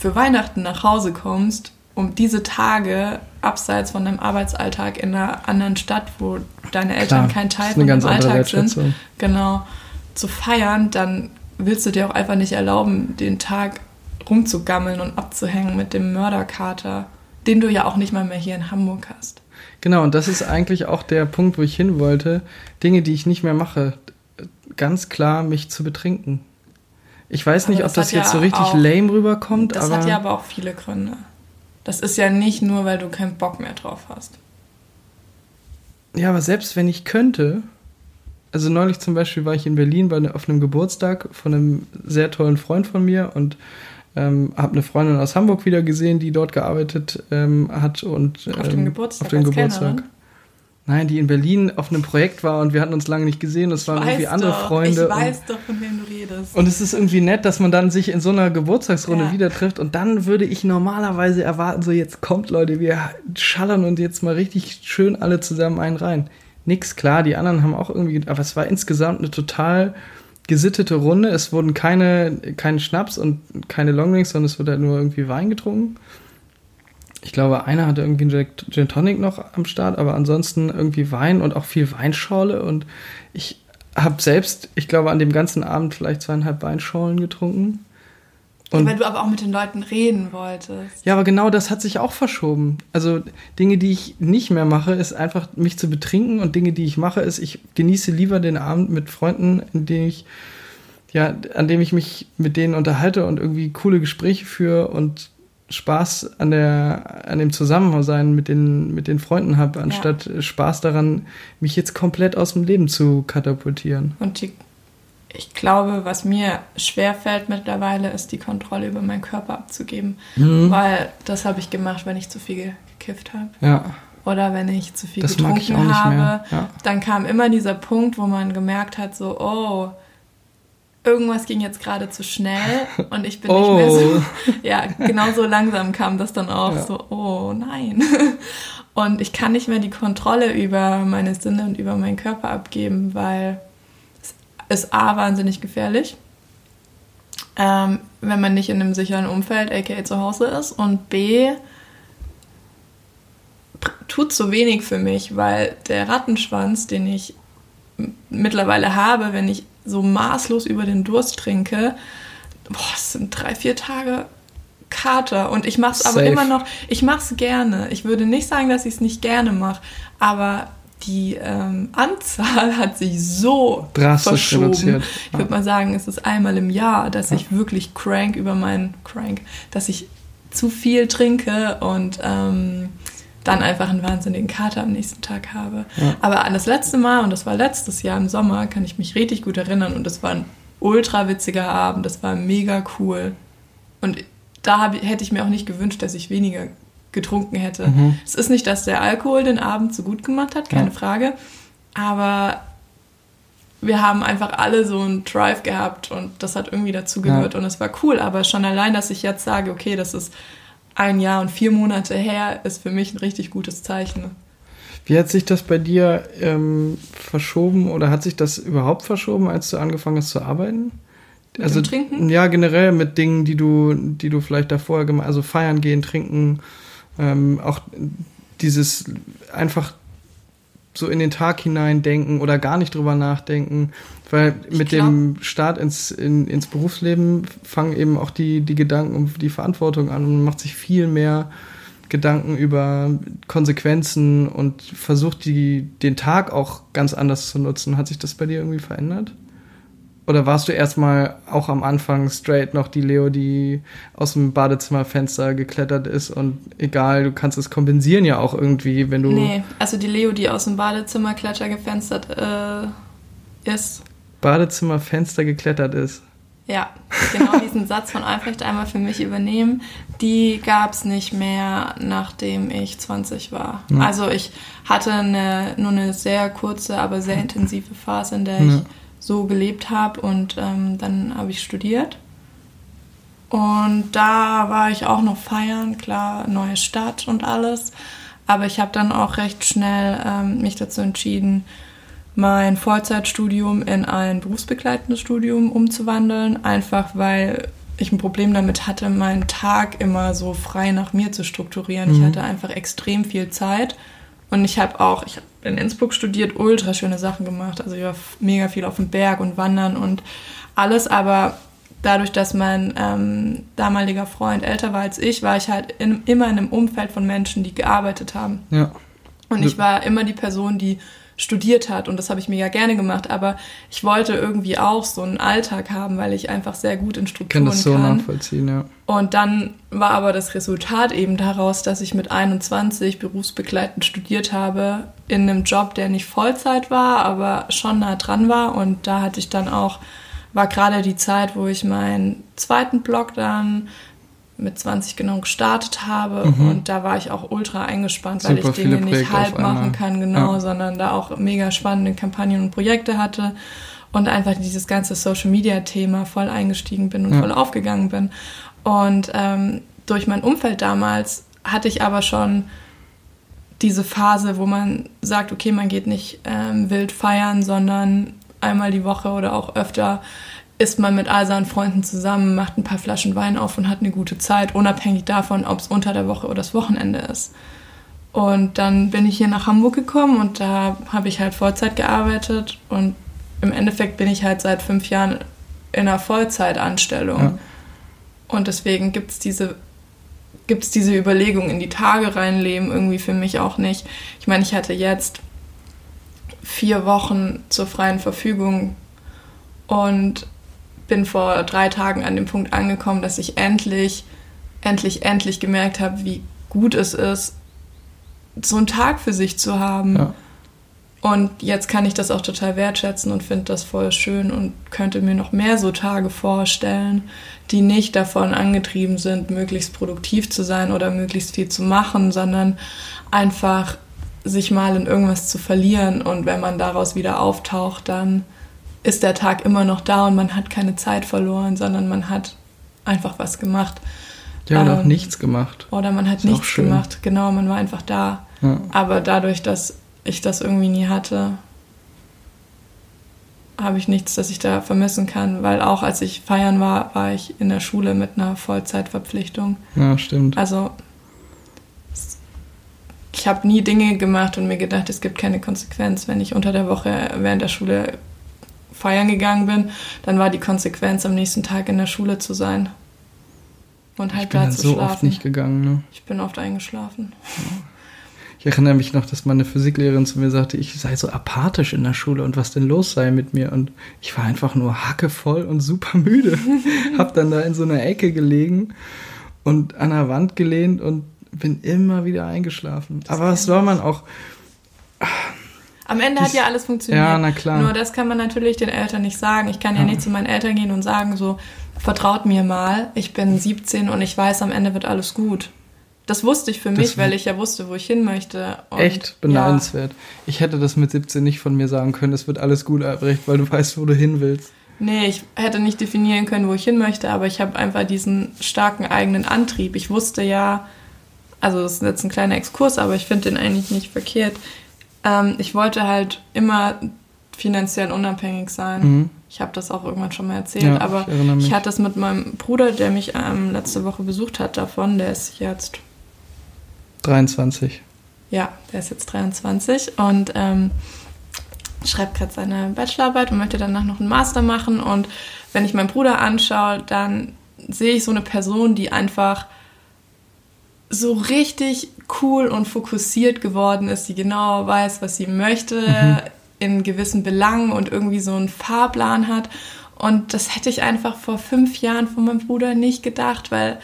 für Weihnachten nach Hause kommst, um diese Tage abseits von deinem Arbeitsalltag in einer anderen Stadt, wo deine Eltern Klar, kein Teil von deinem Alltag sind, genau, zu feiern, dann willst du dir auch einfach nicht erlauben, den Tag rumzugammeln und abzuhängen mit dem Mörderkater, den du ja auch nicht mal mehr hier in Hamburg hast. Genau, und das ist eigentlich auch der Punkt, wo ich hin wollte. Dinge, die ich nicht mehr mache, ganz klar mich zu betrinken. Ich weiß nicht, ob das, jetzt ja so richtig auch, lame rüberkommt. Das hat ja aber auch viele Gründe. Das ist ja nicht nur, weil du keinen Bock mehr drauf hast. Ja, aber selbst wenn ich könnte, also neulich zum Beispiel war ich in Berlin bei, ne, auf einem Geburtstag von einem sehr tollen Freund von mir und ähm, habe eine Freundin aus Hamburg wieder gesehen, die dort gearbeitet ähm, hat und ähm, auf dem Geburtstag. Auf dem Geburtstag. Nein, die in Berlin auf einem Projekt war und wir hatten uns lange nicht gesehen. Es waren irgendwie andere doch, Freunde. Ich weiß doch, von wem du redest. Und es ist irgendwie nett, dass man dann sich in so einer Geburtstagsrunde ja. wieder trifft. Und dann würde ich normalerweise erwarten, so jetzt kommt Leute, wir schallern und jetzt mal richtig schön alle zusammen einen rein. Nix, klar, die anderen haben auch irgendwie, aber es war insgesamt eine total gesittete Runde. Es wurden keine, kein Schnaps und keine Longdrinks, sondern es wurde halt nur irgendwie Wein getrunken ich glaube, einer hatte irgendwie einen Gin Tonic noch am Start, aber ansonsten irgendwie Wein und auch viel Weinschorle. Und ich habe selbst, ich glaube, an dem ganzen Abend vielleicht zweieinhalb Weinschorlen getrunken. Und ja, weil du aber auch mit den Leuten reden wolltest. Ja, aber genau das hat sich auch verschoben. Also Dinge, die ich nicht mehr mache, ist einfach mich zu betrinken und Dinge, die ich mache, ist, ich genieße lieber den Abend mit Freunden, in denen ich, ja, an dem ich mich mit denen unterhalte und irgendwie coole Gespräche führe und Spaß an der an dem Zusammensein mit den mit den Freunden habe, anstatt ja. Spaß daran, mich jetzt komplett aus dem Leben zu katapultieren. Und die, ich glaube, was mir schwer fällt mittlerweile, ist die Kontrolle über meinen Körper abzugeben, mhm. weil das habe ich gemacht, wenn ich zu viel gekifft habe. Ja. Oder wenn ich zu viel das getrunken habe, ja. dann kam immer dieser Punkt, wo man gemerkt hat, so, oh, irgendwas ging jetzt gerade zu schnell und ich bin oh. nicht mehr so. Oh. Ja, genau so langsam kam das dann auch ja. so, oh nein. Und ich kann nicht mehr die Kontrolle über meine Sinne und über meinen Körper abgeben, weil es ist A, wahnsinnig gefährlich, ähm, wenn man nicht in einem sicheren Umfeld, aka zu Hause ist, und B, tut so wenig für mich, weil der Rattenschwanz, den ich mittlerweile habe, wenn ich so maßlos über den Durst trinke, boah, es sind drei, vier Tage Kater. Und ich mache es aber immer noch, ich mache es gerne. Ich würde nicht sagen, dass ich es nicht gerne mache, aber die ähm, Anzahl hat sich so Drastisch verschoben. Reduziert. Ich würde mal sagen, es ist einmal im Jahr, dass ja. ich wirklich crank über meinen crank, dass ich zu viel trinke und ähm, dann einfach einen wahnsinnigen Kater am nächsten Tag habe. Ja. Aber an das letzte Mal, und das war letztes Jahr im Sommer, kann ich mich richtig gut erinnern und es war ein ultra witziger Abend, das war mega cool. Und da hab, hätte ich mir auch nicht gewünscht, dass ich weniger getrunken hätte. Mhm. Es ist nicht, dass der Alkohol den Abend so gut gemacht hat, keine ja. Frage. Aber wir haben einfach alle so einen Drive gehabt und das hat irgendwie dazu gehört ja. und es war cool. Aber schon allein, dass ich jetzt sage, okay, das ist ein Jahr und vier Monate her, ist für mich ein richtig gutes Zeichen. Wie hat sich das bei dir ähm, verschoben oder hat sich das überhaupt verschoben, als du angefangen hast zu arbeiten? Mit also Trinken? Ja, generell mit Dingen, die du, die du vielleicht davor gemacht, also feiern gehen, trinken, ähm, auch dieses einfach so in den Tag hinein denken oder gar nicht drüber nachdenken. Weil mit glaub, dem Start ins, in, ins Berufsleben fangen eben auch die, die Gedanken um die Verantwortung an und man macht sich viel mehr Gedanken über Konsequenzen und versucht die, den Tag auch ganz anders zu nutzen. Hat sich das bei dir irgendwie verändert? Oder warst du erstmal auch am Anfang straight noch die Leo, die aus dem Badezimmerfenster geklettert ist und egal, du kannst es kompensieren ja auch irgendwie, wenn du. Nee, also die Leo, die aus dem Badezimmerkletter gefenstert äh, ist. Badezimmerfenster geklettert ist. Ja, genau diesen Satz von Albrecht einmal für mich übernehmen, die gab es nicht mehr, nachdem ich 20 war. Ja. Also ich hatte eine, nur eine sehr kurze, aber sehr intensive Phase, in der ja. ich so gelebt habe und ähm, dann habe ich studiert. Und da war ich auch noch feiern, klar, neue Stadt und alles. Aber ich habe dann auch recht schnell ähm, mich dazu entschieden, mein Vollzeitstudium in ein berufsbegleitendes Studium umzuwandeln, einfach weil ich ein Problem damit hatte, meinen Tag immer so frei nach mir zu strukturieren. Mhm. Ich hatte einfach extrem viel Zeit und ich habe auch, ich habe in Innsbruck studiert, ultra schöne Sachen gemacht. Also ich war mega viel auf dem Berg und wandern und alles, aber dadurch, dass mein ähm, damaliger Freund älter war als ich, war ich halt in, immer in einem Umfeld von Menschen, die gearbeitet haben. Ja. Und ich war immer die Person, die studiert hat und das habe ich mir ja gerne gemacht, aber ich wollte irgendwie auch so einen Alltag haben, weil ich einfach sehr gut in Strukturen kann. das so kann. nachvollziehen, ja. Und dann war aber das Resultat eben daraus, dass ich mit 21 berufsbegleitend studiert habe in einem Job, der nicht Vollzeit war, aber schon nah dran war und da hatte ich dann auch war gerade die Zeit, wo ich meinen zweiten Blog dann mit 20 genau gestartet habe mhm. und da war ich auch ultra eingespannt, weil Super ich Dinge nicht halb machen kann, genau, ja. sondern da auch mega spannende Kampagnen und Projekte hatte und einfach dieses ganze Social Media Thema voll eingestiegen bin und ja. voll aufgegangen bin. Und ähm, durch mein Umfeld damals hatte ich aber schon diese Phase, wo man sagt, okay, man geht nicht ähm, wild feiern, sondern einmal die Woche oder auch öfter ist man mit all seinen Freunden zusammen, macht ein paar Flaschen Wein auf und hat eine gute Zeit, unabhängig davon, ob es unter der Woche oder das Wochenende ist. Und dann bin ich hier nach Hamburg gekommen und da habe ich halt Vollzeit gearbeitet und im Endeffekt bin ich halt seit fünf Jahren in einer Vollzeitanstellung. Ja. Und deswegen gibt es diese, gibt's diese Überlegung in die Tage reinleben irgendwie für mich auch nicht. Ich meine, ich hatte jetzt vier Wochen zur freien Verfügung und bin vor drei Tagen an dem Punkt angekommen, dass ich endlich, endlich, endlich gemerkt habe, wie gut es ist, so einen Tag für sich zu haben. Ja. Und jetzt kann ich das auch total wertschätzen und finde das voll schön und könnte mir noch mehr so Tage vorstellen, die nicht davon angetrieben sind, möglichst produktiv zu sein oder möglichst viel zu machen, sondern einfach sich mal in irgendwas zu verlieren und wenn man daraus wieder auftaucht, dann ist der Tag immer noch da und man hat keine Zeit verloren, sondern man hat einfach was gemacht. Ja, oder ähm, auch nichts gemacht. Oder man hat ist nichts gemacht, genau, man war einfach da. Ja. Aber dadurch, dass ich das irgendwie nie hatte, habe ich nichts, das ich da vermissen kann, weil auch als ich feiern war, war ich in der Schule mit einer Vollzeitverpflichtung. Ja, stimmt. Also ich habe nie Dinge gemacht und mir gedacht, es gibt keine Konsequenz. Wenn ich unter der Woche während der Schule feiern gegangen bin, dann war die Konsequenz, am nächsten Tag in der Schule zu sein. Und halt ich bin da zu so schlafen. oft nicht gegangen, ne? Ich bin oft eingeschlafen. Ja. Ich erinnere mich noch, dass meine Physiklehrerin zu mir sagte, ich sei so apathisch in der Schule und was denn los sei mit mir. Und ich war einfach nur hackevoll und super müde. Hab dann da in so einer Ecke gelegen und an der Wand gelehnt und bin immer wieder eingeschlafen. Das Aber was soll man auch. Am Ende hat ja alles funktioniert. Ja, na klar. Nur das kann man natürlich den Eltern nicht sagen. Ich kann ja, ja nicht zu meinen Eltern gehen und sagen, so, vertraut mir mal, ich bin 17 und ich weiß, am Ende wird alles gut. Das wusste ich für mich, weil ich ja wusste, wo ich hin möchte. Und echt beneidenswert. Ja. Ich hätte das mit 17 nicht von mir sagen können, es wird alles gut, Albrecht, weil du weißt, wo du hin willst. Nee, ich hätte nicht definieren können, wo ich hin möchte, aber ich habe einfach diesen starken eigenen Antrieb. Ich wusste ja, also das ist jetzt ein kleiner Exkurs, aber ich finde den eigentlich nicht verkehrt. Ähm, ich wollte halt immer finanziell unabhängig sein. Mhm. Ich habe das auch irgendwann schon mal erzählt, ja, aber ich, ich, hatte das mit meinem Bruder, der mich ähm, letzte Woche besucht hat, davon. Der ist jetzt 23. Ja, der ist jetzt 23 und ähm, schreibt gerade seine Bachelorarbeit und möchte danach noch einen Master machen. Und wenn ich meinen Bruder anschaue, dann sehe ich so eine Person, die einfach so richtig cool und fokussiert geworden ist, die genau weiß, was sie möchte mhm. in gewissen Belangen und irgendwie so einen Fahrplan hat. Und das hätte ich einfach vor fünf Jahren von meinem Bruder nicht gedacht, weil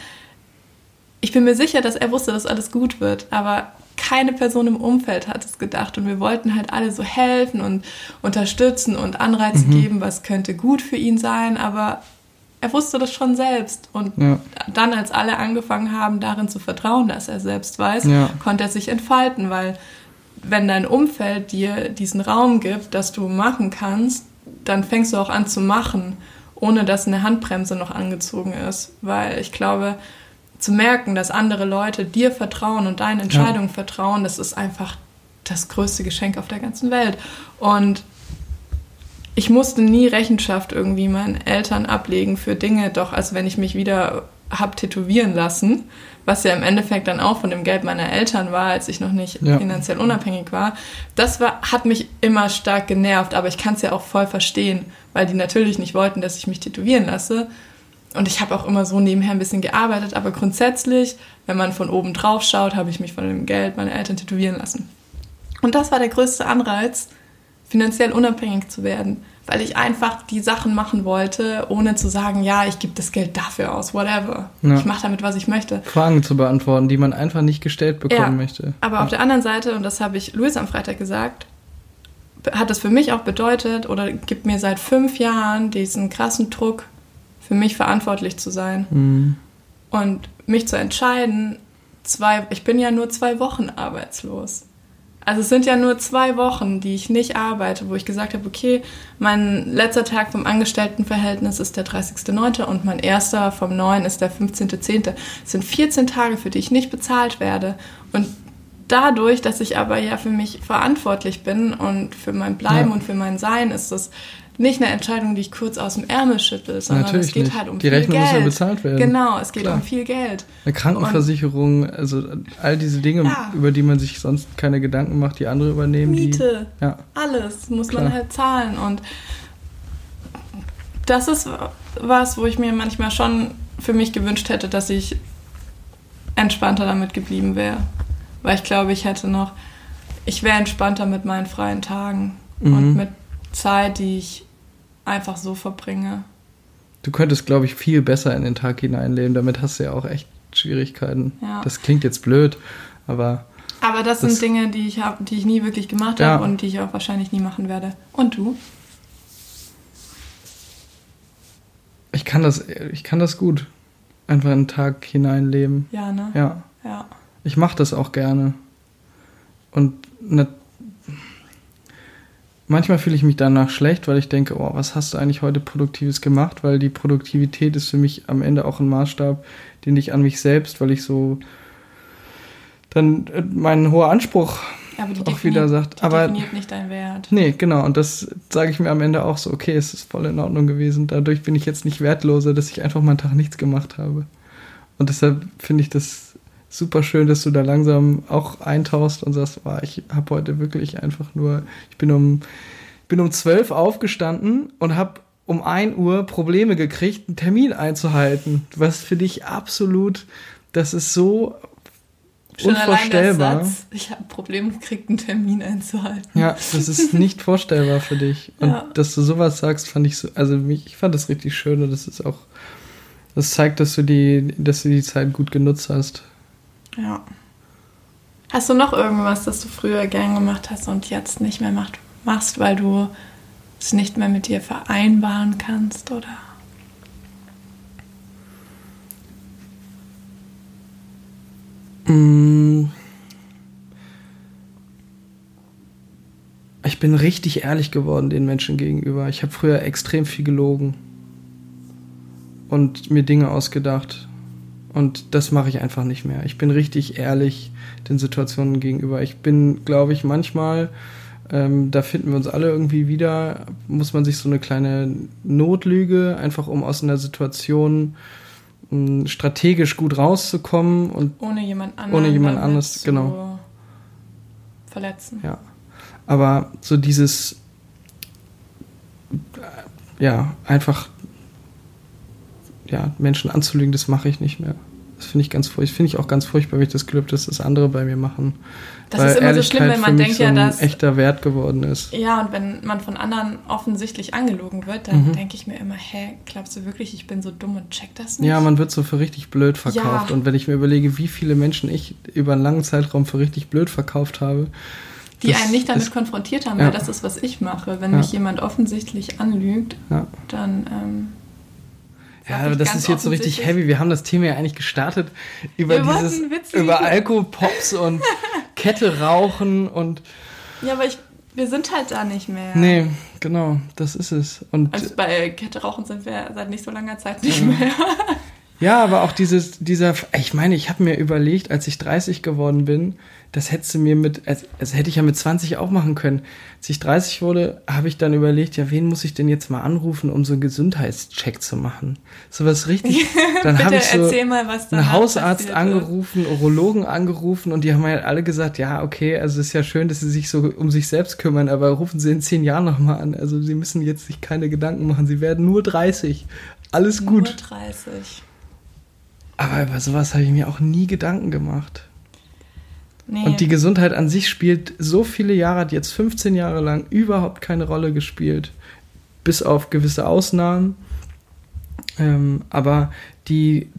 ich bin mir sicher, dass er wusste, dass alles gut wird, aber keine Person im Umfeld hat es gedacht und wir wollten halt alle so helfen und unterstützen und Anreize mhm. geben, was könnte gut für ihn sein, aber er wusste das schon selbst und ja. dann, als alle angefangen haben, darin zu vertrauen, dass er selbst weiß, ja. konnte er sich entfalten, weil wenn dein Umfeld dir diesen Raum gibt, dass du machen kannst, dann fängst du auch an zu machen, ohne dass eine Handbremse noch angezogen ist, weil ich glaube, zu merken, dass andere Leute dir vertrauen und deinen Entscheidungen ja. vertrauen, das ist einfach das größte Geschenk auf der ganzen Welt. Und ich musste nie Rechenschaft irgendwie meinen Eltern ablegen für Dinge, doch als wenn ich mich wieder hab tätowieren lassen, was ja im Endeffekt dann auch von dem Geld meiner Eltern war, als ich noch nicht ja. finanziell unabhängig war. Das war, hat mich immer stark genervt, aber ich kann es ja auch voll verstehen, weil die natürlich nicht wollten, dass ich mich tätowieren lasse. Und ich habe auch immer so nebenher ein bisschen gearbeitet, aber grundsätzlich, wenn man von oben drauf schaut, habe ich mich von dem Geld meiner Eltern tätowieren lassen. Und das war der größte Anreiz, finanziell unabhängig zu werden, weil ich einfach die Sachen machen wollte, ohne zu sagen, ja, ich gebe das Geld dafür aus, whatever. Ja. Ich mache damit, was ich möchte. Fragen zu beantworten, die man einfach nicht gestellt bekommen ja, möchte. Aber ja. auf der anderen Seite, und das habe ich Luis am Freitag gesagt, hat das für mich auch bedeutet oder gibt mir seit fünf Jahren diesen krassen Druck, für mich verantwortlich zu sein. Mhm. Und mich zu entscheiden, zwei, ich bin ja nur zwei Wochen arbeitslos. Also es sind ja nur zwei Wochen, die ich nicht arbeite, wo ich gesagt habe, okay, mein letzter Tag vom Angestelltenverhältnis ist der 30.09. und mein erster vom 9. ist der 15.10. Es sind 14 Tage, für die ich nicht bezahlt werde. Und dadurch, dass ich aber ja für mich verantwortlich bin und für mein Bleiben ja. und für mein Sein, ist das nicht eine Entscheidung, die ich kurz aus dem Ärmel schüttel, sondern Natürlich es geht nicht. halt um die viel Rechnung Geld. muss ja bezahlt werden. Genau, es geht Klar. um viel Geld. Eine Krankenversicherung, und, also all diese Dinge, ja. über die man sich sonst keine Gedanken macht, die andere übernehmen. Miete, die, ja. alles muss Klar. man halt zahlen und das ist was, wo ich mir manchmal schon für mich gewünscht hätte, dass ich entspannter damit geblieben wäre. Weil ich glaube, ich hätte noch, ich wäre entspannter mit meinen freien Tagen mhm. und mit Zeit, die ich einfach so verbringe. Du könntest, glaube ich, viel besser in den Tag hineinleben. Damit hast du ja auch echt Schwierigkeiten. Ja. Das klingt jetzt blöd, aber. Aber das, das sind Dinge, die ich habe, die ich nie wirklich gemacht ja. habe und die ich auch wahrscheinlich nie machen werde. Und du? Ich kann das, ich kann das gut. Einfach in den Tag hineinleben. Ja, ne? Ja. Ja. Ich mache das auch gerne. Und manchmal fühle ich mich danach schlecht, weil ich denke, oh, was hast du eigentlich heute Produktives gemacht? Weil die Produktivität ist für mich am Ende auch ein Maßstab, den ich an mich selbst, weil ich so dann äh, mein hoher Anspruch auch wieder sagt. Die aber definiert nicht deinen Wert. Nee, genau. Und das sage ich mir am Ende auch so, okay, es ist voll in Ordnung gewesen. Dadurch bin ich jetzt nicht wertloser, dass ich einfach mal einen Tag nichts gemacht habe. Und deshalb finde ich das super schön, dass du da langsam auch eintauchst und sagst, oh, ich habe heute wirklich einfach nur, ich bin um, bin um 12 aufgestanden und habe um 1 Uhr Probleme gekriegt, einen Termin einzuhalten. Was für dich absolut, das ist so Schon unvorstellbar. Satz, ich habe Probleme gekriegt, einen Termin einzuhalten. Ja, das ist nicht vorstellbar für dich. Und ja. dass du sowas sagst, fand ich so, also ich fand das richtig schön und das ist auch, das zeigt, dass du die, dass du die Zeit gut genutzt hast. Ja. Hast du noch irgendwas, das du früher gern gemacht hast und jetzt nicht mehr macht, machst, weil du es nicht mehr mit dir vereinbaren kannst, oder? Mm. Ich bin richtig ehrlich geworden den Menschen gegenüber. Ich habe früher extrem viel gelogen und mir Dinge ausgedacht und das mache ich einfach nicht mehr. Ich bin richtig ehrlich den Situationen gegenüber. Ich bin, glaube ich, manchmal, ähm, da finden wir uns alle irgendwie wieder, muss man sich so eine kleine Notlüge, einfach um aus einer Situation mh, hm, strategisch gut rauszukommen und ohne jemand anderes. Ohne jemand anderes, genau. Verletzen. Ja. Aber so dieses, ja, einfach ja, Menschen anzulügen, das mache ich nicht mehr. Das finde ich ganz furchtbar. Finde ich auch ganz furchtbar, wenn ich das Gefühl habe, dass das andere bei mir machen. Das Weil ist immer so schlimm, wenn man denkt so ja, dass echter Wert geworden ist. Ja, und wenn man von anderen offensichtlich angelogen wird, dann mhm. denke ich mir immer, hä, glaubst du wirklich, ich bin so dumm und check das nicht? Ja, man wird so für richtig blöd verkauft. Ja. Und wenn ich mir überlege, wie viele Menschen ich über einen langen Zeitraum für richtig blöd verkauft habe, die das, einen nicht damit das, konfrontiert haben, ja. weil das ist, was ich mache. Wenn ja. mich jemand offensichtlich anlügt, ja. dann ähm, ja, aber das ist jetzt so richtig heavy. Wir haben das Thema ja eigentlich gestartet über Wir dieses, über Alkopops und Kette rauchen und. Ja, aber ich, wir sind halt da nicht mehr. Nee, genau, das ist es. Und also bei Kette rauchen sind wir seit nicht so langer Zeit nicht mehr. Ja, aber auch dieses, dieser, ich meine, ich habe mir überlegt, als ich 30 geworden bin, das hättest du mir mit, also, also hätte ich ja mit 20 auch machen können. Als ich 30 wurde, habe ich dann überlegt, ja, wen muss ich denn jetzt mal anrufen, um so einen Gesundheitscheck zu machen? So was richtig. Dann habe ich so mal, einen Hausarzt angerufen, Urologen angerufen und die haben halt alle gesagt, ja, okay, also es ist ja schön, dass sie sich so um sich selbst kümmern, aber rufen sie in zehn Jahren nochmal an. Also sie müssen jetzt sich keine Gedanken machen, sie werden nur 30. Alles gut. Nur 30. Aber über sowas habe ich mir auch nie Gedanken gemacht. Nee. Und die Gesundheit an sich spielt so viele Jahre, hat jetzt 15 Jahre lang überhaupt keine Rolle gespielt. Bis auf gewisse Ausnahmen. Ähm, aber die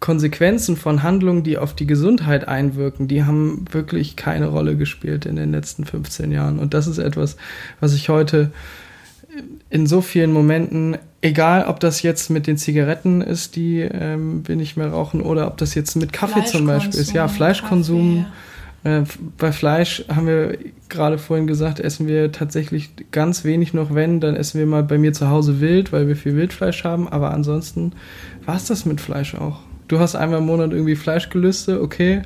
Konsequenzen von Handlungen, die auf die Gesundheit einwirken, die haben wirklich keine Rolle gespielt in den letzten 15 Jahren. Und das ist etwas, was ich heute in so vielen Momenten egal, ob das jetzt mit den Zigaretten ist, die ähm, wir nicht mehr rauchen, oder ob das jetzt mit Kaffee zum Beispiel ist. Ja, Fleischkonsum. Äh, bei Fleisch haben wir gerade vorhin gesagt, essen wir tatsächlich ganz wenig noch, wenn, dann essen wir mal bei mir zu Hause wild, weil wir viel Wildfleisch haben, aber ansonsten war es das mit Fleisch auch. Du hast einmal im Monat irgendwie Fleischgelüste, okay.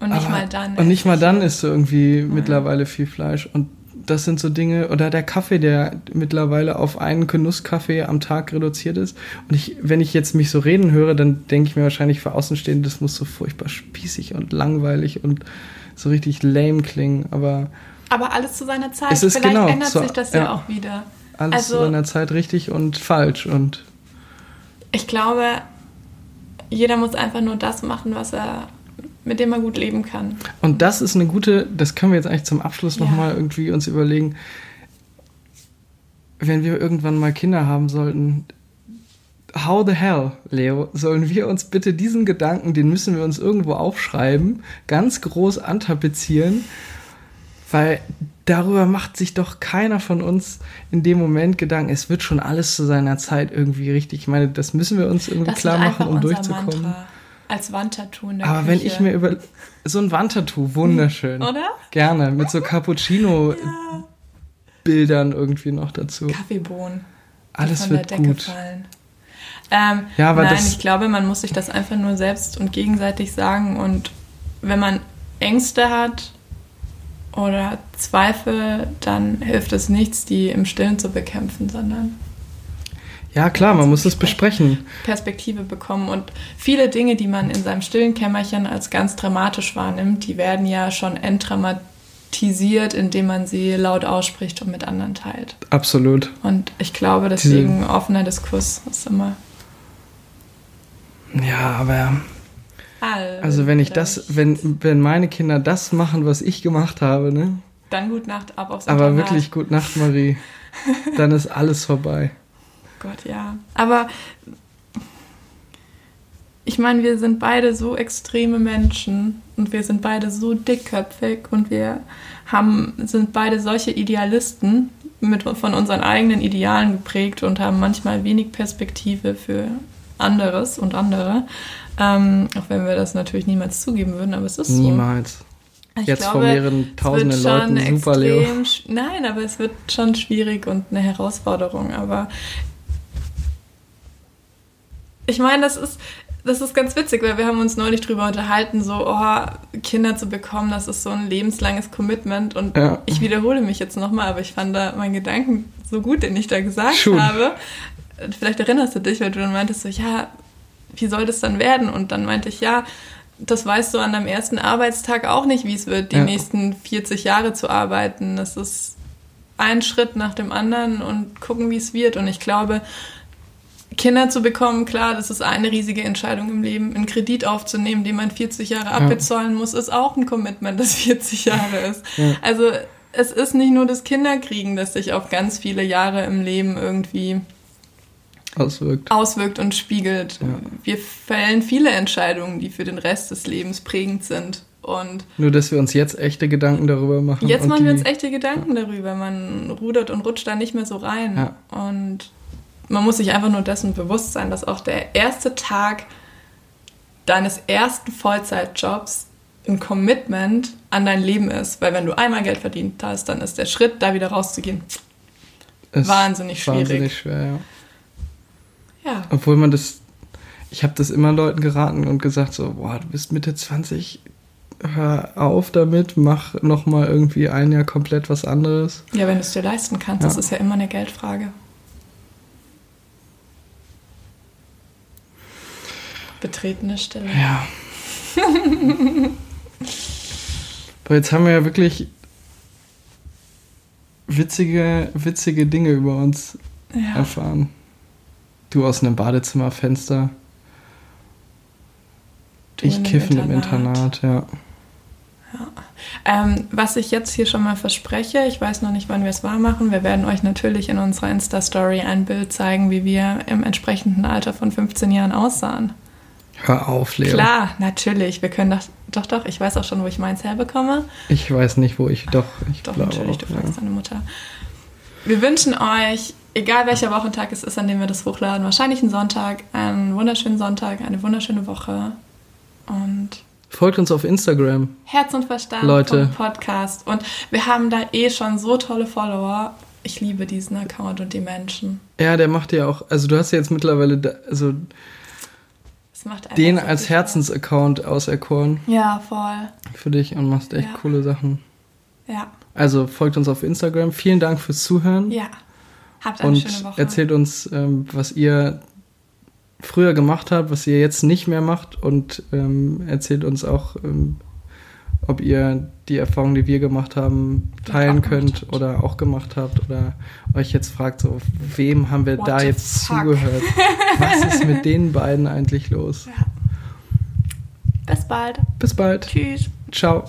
Und nicht aber, mal dann. Und nicht mal dann isst du irgendwie ja. mittlerweile viel Fleisch. Und das sind so Dinge, oder der Kaffee, der mittlerweile auf einen Genusskaffee am Tag reduziert ist. Und ich, wenn ich jetzt mich so reden höre, dann denke ich mir wahrscheinlich für Außenstehende, das muss so furchtbar spießig und langweilig und so richtig lame klingen. Aber, aber alles zu seiner Zeit. Es ist Vielleicht genau, ändert so, sich das ja, ja, auch wieder. Alles also, zu seiner Zeit richtig und falsch. Und ich glaube, jeder muss einfach nur das machen, was er mit dem man gut leben kann. Und das ist eine gute, das können wir jetzt eigentlich zum Abschluss ja. nochmal irgendwie uns überlegen. Wenn wir irgendwann mal Kinder haben sollten, how the hell, Leo, sollen wir uns bitte diesen Gedanken, den müssen wir uns irgendwo aufschreiben, ganz groß antapezieren, weil darüber macht sich doch keiner von uns in dem Moment Gedanken, es wird schon alles zu seiner Zeit irgendwie richtig. Ich meine, das müssen wir uns irgendwie das klar machen, um durchzukommen. Mantra. Als Wandtattoo in der Aber Küche. wenn ich mir über. So ein Wandtattoo, wunderschön. Oder? Gerne. Mit so Cappuccino-Bildern ja. irgendwie noch dazu. Kaffeebohnen. Alles von wird der Decke gut. Fallen. Ähm, ja, aber nein, ich glaube, man muss sich das einfach nur selbst und gegenseitig sagen. Und wenn man Ängste hat oder Zweifel, dann hilft es nichts, die im Stillen zu bekämpfen, sondern ja, klar, man muss es besprechen. Perspektive bekommen. Und viele Dinge, die man in seinem stillen Kämmerchen als ganz dramatisch wahrnimmt, die werden ja schon entdramatisiert, indem man sie laut ausspricht und mit anderen teilt. Absolut. Und ich glaube, deswegen Diese... offener Diskurs ist immer. Ja, aber. Also wenn ich das, wenn, wenn meine Kinder das machen, was ich gemacht habe, ne? Dann gut Nacht ab aufs Aber Internat. wirklich gut Nacht, Marie. Dann ist alles vorbei. Gott, ja. Aber ich meine, wir sind beide so extreme Menschen und wir sind beide so dickköpfig und wir haben, sind beide solche Idealisten mit, von unseren eigenen Idealen geprägt und haben manchmal wenig Perspektive für anderes und andere. Ähm, auch wenn wir das natürlich niemals zugeben würden, aber es ist niemals. so. Niemals. Ich Jetzt glaube, vor mehreren tausenden Leuten, super Leo. Nein, aber es wird schon schwierig und eine Herausforderung. Aber ich meine, das ist, das ist ganz witzig, weil wir haben uns neulich drüber unterhalten, so, oh, Kinder zu bekommen, das ist so ein lebenslanges Commitment. Und ja. ich wiederhole mich jetzt nochmal, aber ich fand da meinen Gedanken so gut, den ich da gesagt Schon. habe. Vielleicht erinnerst du dich, weil du dann meintest so, ja, wie soll das dann werden? Und dann meinte ich, ja, das weißt du an deinem ersten Arbeitstag auch nicht, wie es wird, die ja. nächsten 40 Jahre zu arbeiten. Das ist ein Schritt nach dem anderen und gucken, wie es wird. Und ich glaube, Kinder zu bekommen, klar, das ist eine riesige Entscheidung im Leben. Einen Kredit aufzunehmen, den man 40 Jahre ja. abbezahlen muss, ist auch ein Commitment, das 40 Jahre ist. Ja. Also es ist nicht nur das Kinderkriegen, das sich auf ganz viele Jahre im Leben irgendwie auswirkt, auswirkt und spiegelt. Ja. Wir fällen viele Entscheidungen, die für den Rest des Lebens prägend sind. Und Nur, dass wir uns jetzt echte Gedanken darüber machen. Jetzt machen wir uns echte Gedanken darüber. Man rudert und rutscht da nicht mehr so rein. Und man muss sich einfach nur dessen bewusst sein, dass auch der erste Tag deines ersten Vollzeitjobs ein Commitment an dein Leben ist. Weil wenn du einmal Geld verdient hast, dann ist der Schritt, da wieder rauszugehen, ist wahnsinnig schwierig. Wahnsinnig schwer, ja. ja. Obwohl man das, ich habe das immer Leuten geraten und gesagt so, boah, du bist Mitte 20, hör auf damit, mach nochmal irgendwie ein Jahr komplett was anderes. Ja, wenn du es dir leisten kannst, ja. das ist ja immer eine Geldfrage. Betretene Stelle. Ja. Aber jetzt haben wir ja wirklich witzige, witzige Dinge über uns ja. erfahren. Du aus einem Badezimmerfenster. Du ich kiffen im Internat, ja. ja. Ähm, was ich jetzt hier schon mal verspreche, ich weiß noch nicht, wann wir es wahr machen. Wir werden euch natürlich in unserer Insta-Story ein Bild zeigen, wie wir im entsprechenden Alter von 15 Jahren aussahen. Hör auf, Leo. Klar, natürlich. Wir können doch, doch, doch, ich weiß auch schon, wo ich meins herbekomme. Ich weiß nicht, wo ich, doch, ich Doch, natürlich, auch, du fragst ja. deine Mutter. Wir wünschen euch egal welcher Wochentag es ist, an dem wir das hochladen, wahrscheinlich ein Sonntag, einen wunderschönen Sonntag, eine wunderschöne Woche. Und Folgt uns auf Instagram. Herz und Verstand Leute. Podcast. Und wir haben da eh schon so tolle Follower. Ich liebe diesen Account und die Menschen. Ja, der macht ja auch, also du hast ja jetzt mittlerweile, da, also den als Herzensaccount auserkoren. Ja, voll. Für dich und machst echt ja. coole Sachen. Ja. Also folgt uns auf Instagram. Vielen Dank fürs Zuhören. Ja. Habt eine und schöne Woche. erzählt uns, ähm, was ihr früher gemacht habt, was ihr jetzt nicht mehr macht und ähm, erzählt uns auch, ähm, ob ihr die Erfahrung, die wir gemacht haben, teilen könnt habt. oder auch gemacht habt oder euch jetzt fragt, so, wem haben wir What da jetzt fuck? zugehört? Was ist mit den beiden eigentlich los? Ja. Bis bald. Bis bald. Tschüss. Ciao.